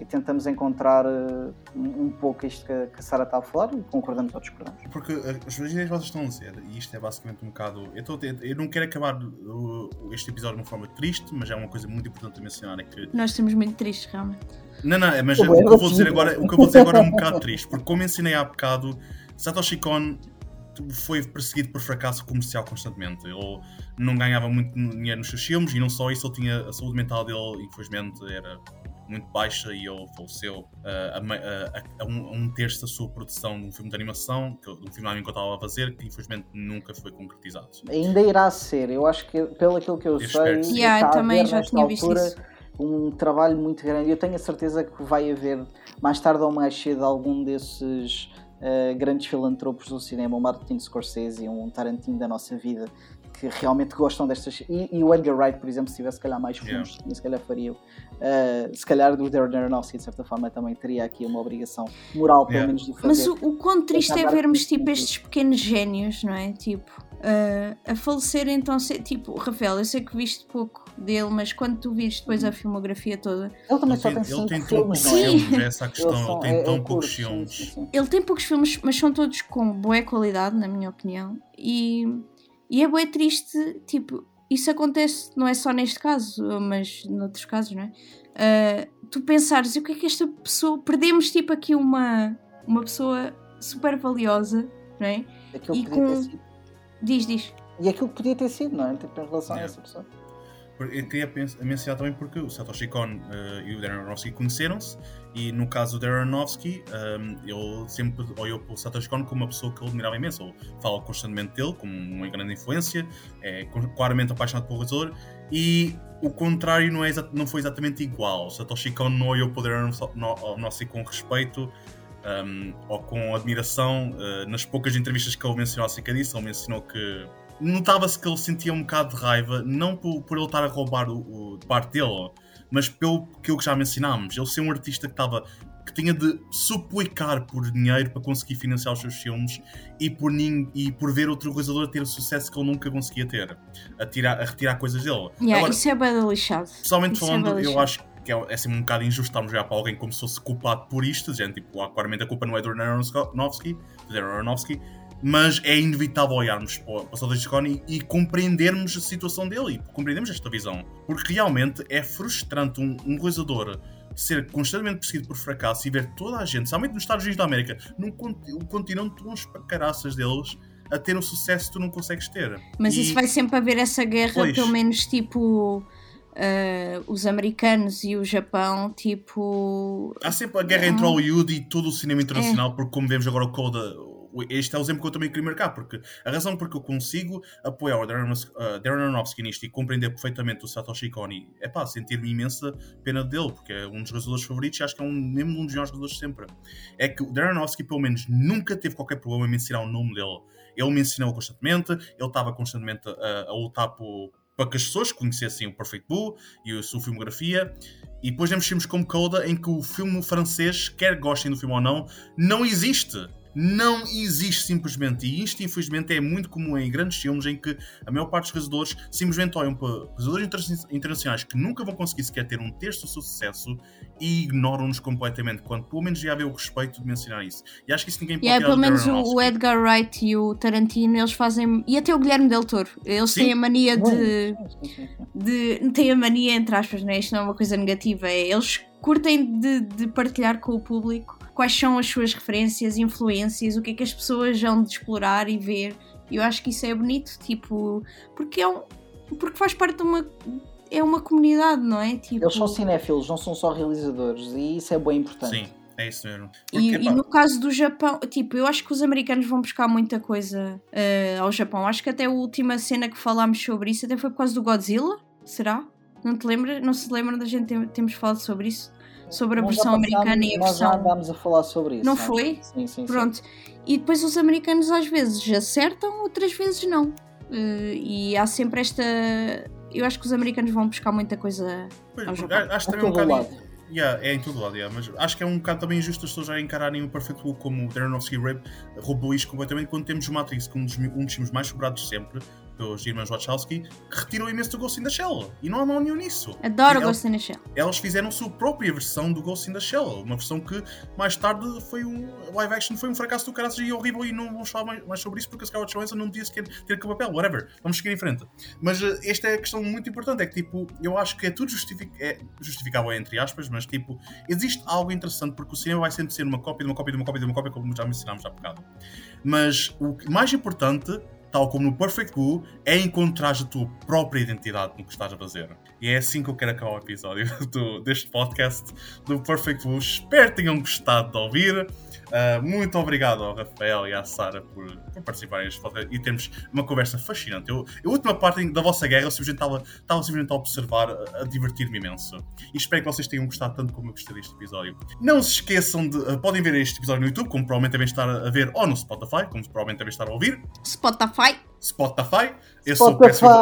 e tentamos encontrar eh, um, pouco isto que, a- que a Sara está a falar e concordamos ou discordamos. Porque uh, as ideias que vocês estão a dizer, e isto é basicamente um bocado. Eu, ter- eu não quero acabar uh, este episódio de uma forma triste, mas é uma coisa muito importante a mencionar: é que Nós estamos muito tristes, realmente. Não, não, mas Pô, o que, é eu vou dizer agora, o que eu vou dizer agora é um bocado triste, porque como mencionei há bocado, Satoshi Kon foi perseguido por fracasso comercial constantemente. Ele não ganhava muito dinheiro nos seus filmes e não só isso, ele tinha a saúde mental dele, infelizmente, era muito baixa e ele faleceu ah, a, mei- a- a- um, a um terço da sua produção de um filme de animação, que, de um filme que eu estava a fazer, que infelizmente nunca foi concretizado. Ainda irá ser, eu acho que pelo aquilo que eu, Eu sei, que. Yeah, também já nesta tinha visto altura isso. um trabalho muito grande. Eu tenho a certeza que vai haver, mais tarde ou mais cedo, algum desses grandes filantropos do cinema, um Martin Scorsese, um Tarantino da nossa vida, que realmente gostam destas. E, e o Edgar Wright, por exemplo, se tivesse se calhar mais filmes, Yeah. se calhar faria. Eh, se calhar do Darren Aronofsky, de certa forma, também teria aqui uma obrigação moral, pelo Yeah. menos, de fazer. Mas o, o quão triste é vermos tipo estes pequenos génios, não é? Tipo, ah, a falecer então, se- tipo, Rafael, eu sei que viste pouco dele, mas quando tu viste depois a filmografia toda, Ele também só tem, ele cinco tem filmes, é? Sim. filmes, essa a questão, ele tem é- tão é poucos curto, filmes. sim, sim. ele tem poucos filmes, mas são todos com boa qualidade, na minha opinião, e, e é bué triste, tipo, isso acontece, não é só neste caso, mas noutros casos, não é? Ah, tu pensares, e o que é que esta pessoa, perdemos tipo aqui uma, uma pessoa super valiosa, não é? E com- sido. Diz, diz. E aquilo que podia ter sido, não é? Tipo, em relação a Yeah. essa pessoa. Eu queria mencionar também porque o Satoshi Kon eh, e o Darren Aronofsky conheceram-se e no caso do Darren Aronofsky um, ele sempre olhou para o Satoshi Kon como uma pessoa que ele admirava imenso ele fala constantemente dele como uma grande influência é claramente apaixonado pelo realizador e o contrário não, é não foi exatamente igual o Satoshi Kon não olhou para o Darren Aronofsky com respeito um, ou com admiração eh, nas poucas entrevistas que ele mencionou acerca disso ele mencionou que notava-se que ele sentia um bocado de raiva, não por, por ele estar a roubar o, o parte dele, mas pelo que já mencionámos. Ele ser um artista que estava que tinha de suplicar por dinheiro para conseguir financiar os seus filmes e por, e por ver outro realizador ter o sucesso que ele nunca conseguia ter, a, tirar, a retirar coisas dele. Yeah, Agora, isso é bem lixado. pessoalmente isso é falando, bem eu acho que é, é sempre um bocado injusto estarmos olhar para alguém como se fosse culpado por isto, gente, tipo, ah, claramente a culpa não é do Aronofsky, do Aronofsky mas é inevitável olharmos para para o Satoshi Kon e, e compreendermos a situação dele e compreendermos esta visão. Porque realmente é frustrante um, um realizador ser constantemente perseguido por fracasso e ver toda a gente, somente nos Estados Unidos da América, num continente uns caraças deles, a ter um sucesso que tu não consegues ter. Mas E- isso vai sempre haver essa guerra, Pois. pelo menos tipo. Ah, os americanos e o Japão, tipo. Há sempre a guerra entre Hollywood e todo o cinema internacional, porque como vemos agora o Coda, este é o exemplo que eu também queria marcar, porque a razão porque eu consigo apoiar o Darren, uh, Darren Aronofsky nisto e compreender perfeitamente o Satoshi Kon é pá, sentir-me imensa pena dele, porque é um dos jogadores favoritos e acho que é um, mesmo um dos melhores jogadores de sempre. É que o Darren Aronofsky, pelo menos, nunca teve qualquer problema em mencionar o nome dele. Ele me ensinou constantemente, ele estava constantemente a, a lutar por, para que as pessoas conhecessem o Perfect Blue e a sua filmografia. E depois temos filmes como Coda, em que o filme francês, quer gostem do filme ou não, não existe não existe simplesmente. E isto, infelizmente, é muito comum em grandes filmes em que a maior parte dos realizadores simplesmente olham para realizadores internacionais que nunca vão conseguir sequer ter um terço do seu sucesso e ignoram-nos completamente, quando pelo menos já havia o respeito de mencionar isso. E acho que isso ninguém pode yeah, Pelo menos o Edgar Wright e o Tarantino, eles fazem. E até o Guilherme Del Toro, eles Sim. têm a mania de. de têm a mania, entre aspas, né? isto não é uma coisa negativa, é eles curtem de, de partilhar com o público quais são as suas referências, influências, o que é que as pessoas vão de explorar e ver. Eu acho que isso é bonito, tipo, porque é um, porque faz parte de uma é uma comunidade, não é? Tipo... Eles são cinéfilos, não são só realizadores, e isso é bem importante. Sim. É isso mesmo. Porque, e, e, no caso do Japão, tipo, eu acho que os americanos vão buscar muita coisa uh, ao Japão. Acho que até a última cena que falámos sobre isso até foi por causa do Godzilla. Será? Não te lembra? Não se lembra da gente ter, termos falado sobre isso? Sobre a nós versão americana e a nós versão. Nós já andámos a falar sobre isso. Não, não é? foi? Sim, sim. Pronto. Sim. E depois os americanos às vezes acertam, outras vezes não. Uh, e há sempre esta. Eu acho que os americanos vão buscar muita coisa pois, ao Japão. Acho também um bocado. Yeah, é em todo lado, yeah, mas acho que é um bocado também injusto as pessoas já encararem o Perfect Blue como o Darren Rape roubou isto completamente quando temos o Matrix, como um dos, um dos filmes mais sobrados sempre, pelos irmãos Wachowski, que retirou imenso do Ghost in the Shell. E não há mal nenhum nisso. Adoro Ghost in the Shell. Elas fizeram a sua própria versão do Ghost in the Shell. Uma versão que mais tarde foi um. Live action foi um fracasso do caralho e horrível. E não vamos falar mais, mais sobre isso porque a Scarlett Johansson não podia sequer ter aquele papel. Whatever. Vamos seguir em frente. Mas uh, esta é a questão muito importante. É que tipo, eu acho que é tudo justific... é justificável, entre aspas, mas tipo, existe algo interessante porque o cinema vai sempre ser uma cópia de uma cópia de uma cópia de uma cópia, como já mencionámos há bocado. Mas o mais importante tal como no Perfect Blue, é encontrar a tua própria identidade no que estás a fazer. E é assim que eu quero acabar o episódio do, deste podcast do Perfect Blue. Espero que tenham gostado de ouvir. Uh, muito obrigado ao Rafael e à Sara por, por participarem neste podcast e termos uma conversa fascinante. Eu, a última parte da vossa guerra, eu estava, estava simplesmente a observar, a, a divertir-me imenso. E espero que vocês tenham gostado tanto como eu gostei deste episódio. Não se esqueçam de. Uh, podem ver este episódio no YouTube, como provavelmente devem estar a ver, ou no Spotify, como provavelmente devem estar a ouvir. Spotify. Spotify. Eu sou péssimo.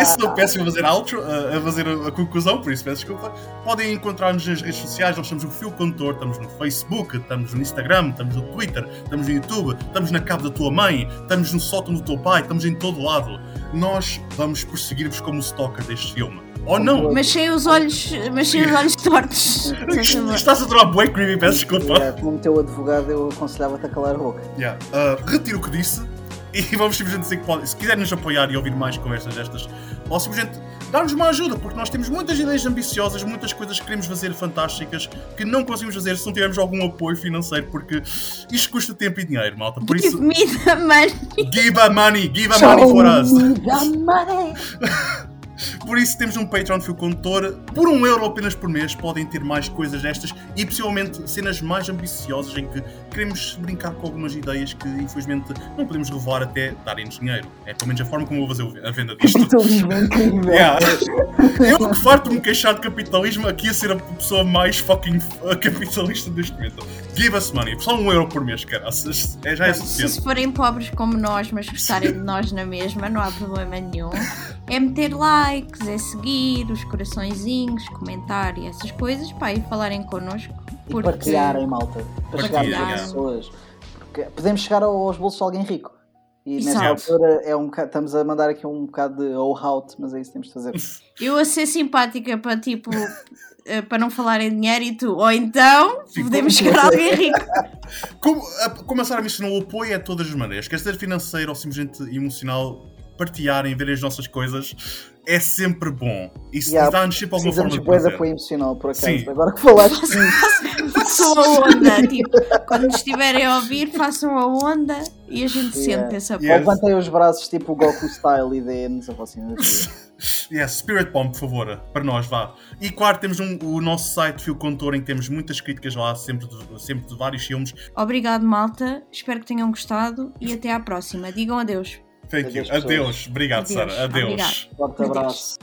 Eu sou péssimo a fazer outro, a fazer a conclusão, por isso peço desculpa. Podem encontrar-nos nas redes sociais, nós somos o Fio Condutor, estamos no Facebook, estamos no Instagram, estamos no Twitter, estamos no YouTube, estamos na cabo da tua mãe, estamos no sótão do teu pai, estamos em todo lado. Nós vamos prosseguir-vos como stalker deste filme. Ou não? Mas sem os olhos, mas sem os olhos tortos. Estás a tomar bué creepy, peço desculpa. Yeah, como teu advogado, eu aconselhava-te a calar a boca. Yeah. Uh, retiro o que disse e vamos simplesmente dizer que pode, se quiserem nos apoiar e ouvir mais conversas destas, ou simplesmente dar-nos uma ajuda, porque nós temos muitas ideias ambiciosas, muitas coisas que queremos fazer fantásticas que não conseguimos fazer se não tivermos algum apoio financeiro, porque isto custa tempo e dinheiro, malta. Por give isso, me the money. Give a money, give a money for us. Me the money. Por isso temos um Patreon Fio Condutor. Por um euro apenas por mês podem ter mais coisas destas e possivelmente cenas mais ambiciosas em que queremos brincar com algumas ideias que infelizmente não podemos revelar até darem-nos dinheiro. É pelo menos a forma como eu vou fazer a venda disto. Capitalismo é incrível. Yeah. Eu que farto-me queixar de capitalismo aqui a ser a pessoa mais fucking capitalista deste momento. Give us money, só um euro por mês, caraças. É, já é suficiente. Se forem pobres como nós, mas gostarem de nós na mesma, não há problema nenhum. É meter likes, é seguir, os coraçõezinhos, comentar e essas coisas, pá, e falarem connosco. Porque... E partilharem, malta. Para chegar às pessoas. Porque podemos chegar aos bolsos de alguém rico. E Exato. nessa altura é um bocado, estamos a mandar aqui um bocado de oh out, mas é isso que temos de fazer. Eu a ser simpática para tipo eh, para não falar em dinheiro e tu, ou então Sim, podemos chegar a alguém rico. Como, a, como a Sara mencionou, o apoio é de todas as maneiras, quer seja financeiro ou simplesmente emocional, partilharem, verem as nossas coisas, é sempre bom. Isso yeah, dá-nos sempre alguma forma de coisa foi emocional, por acaso. Sim. Agora que falaste Sim. façam a onda, tipo, quando estiverem a ouvir, façam a onda e a gente yeah. sente essa yes. Levantem os braços tipo o Goku Style e deem-nos a vossa. Yes, Spirit Bomb, por favor, para nós, vá. E claro, temos um, o nosso site Fio Contor em que temos muitas críticas lá, sempre de, sempre de vários filmes. Obrigado, malta. Espero que tenham gostado e até à próxima. Digam adeus. Thank you. Adeus. Obrigado, Adeus. Sara. Adeus. Forte abraço.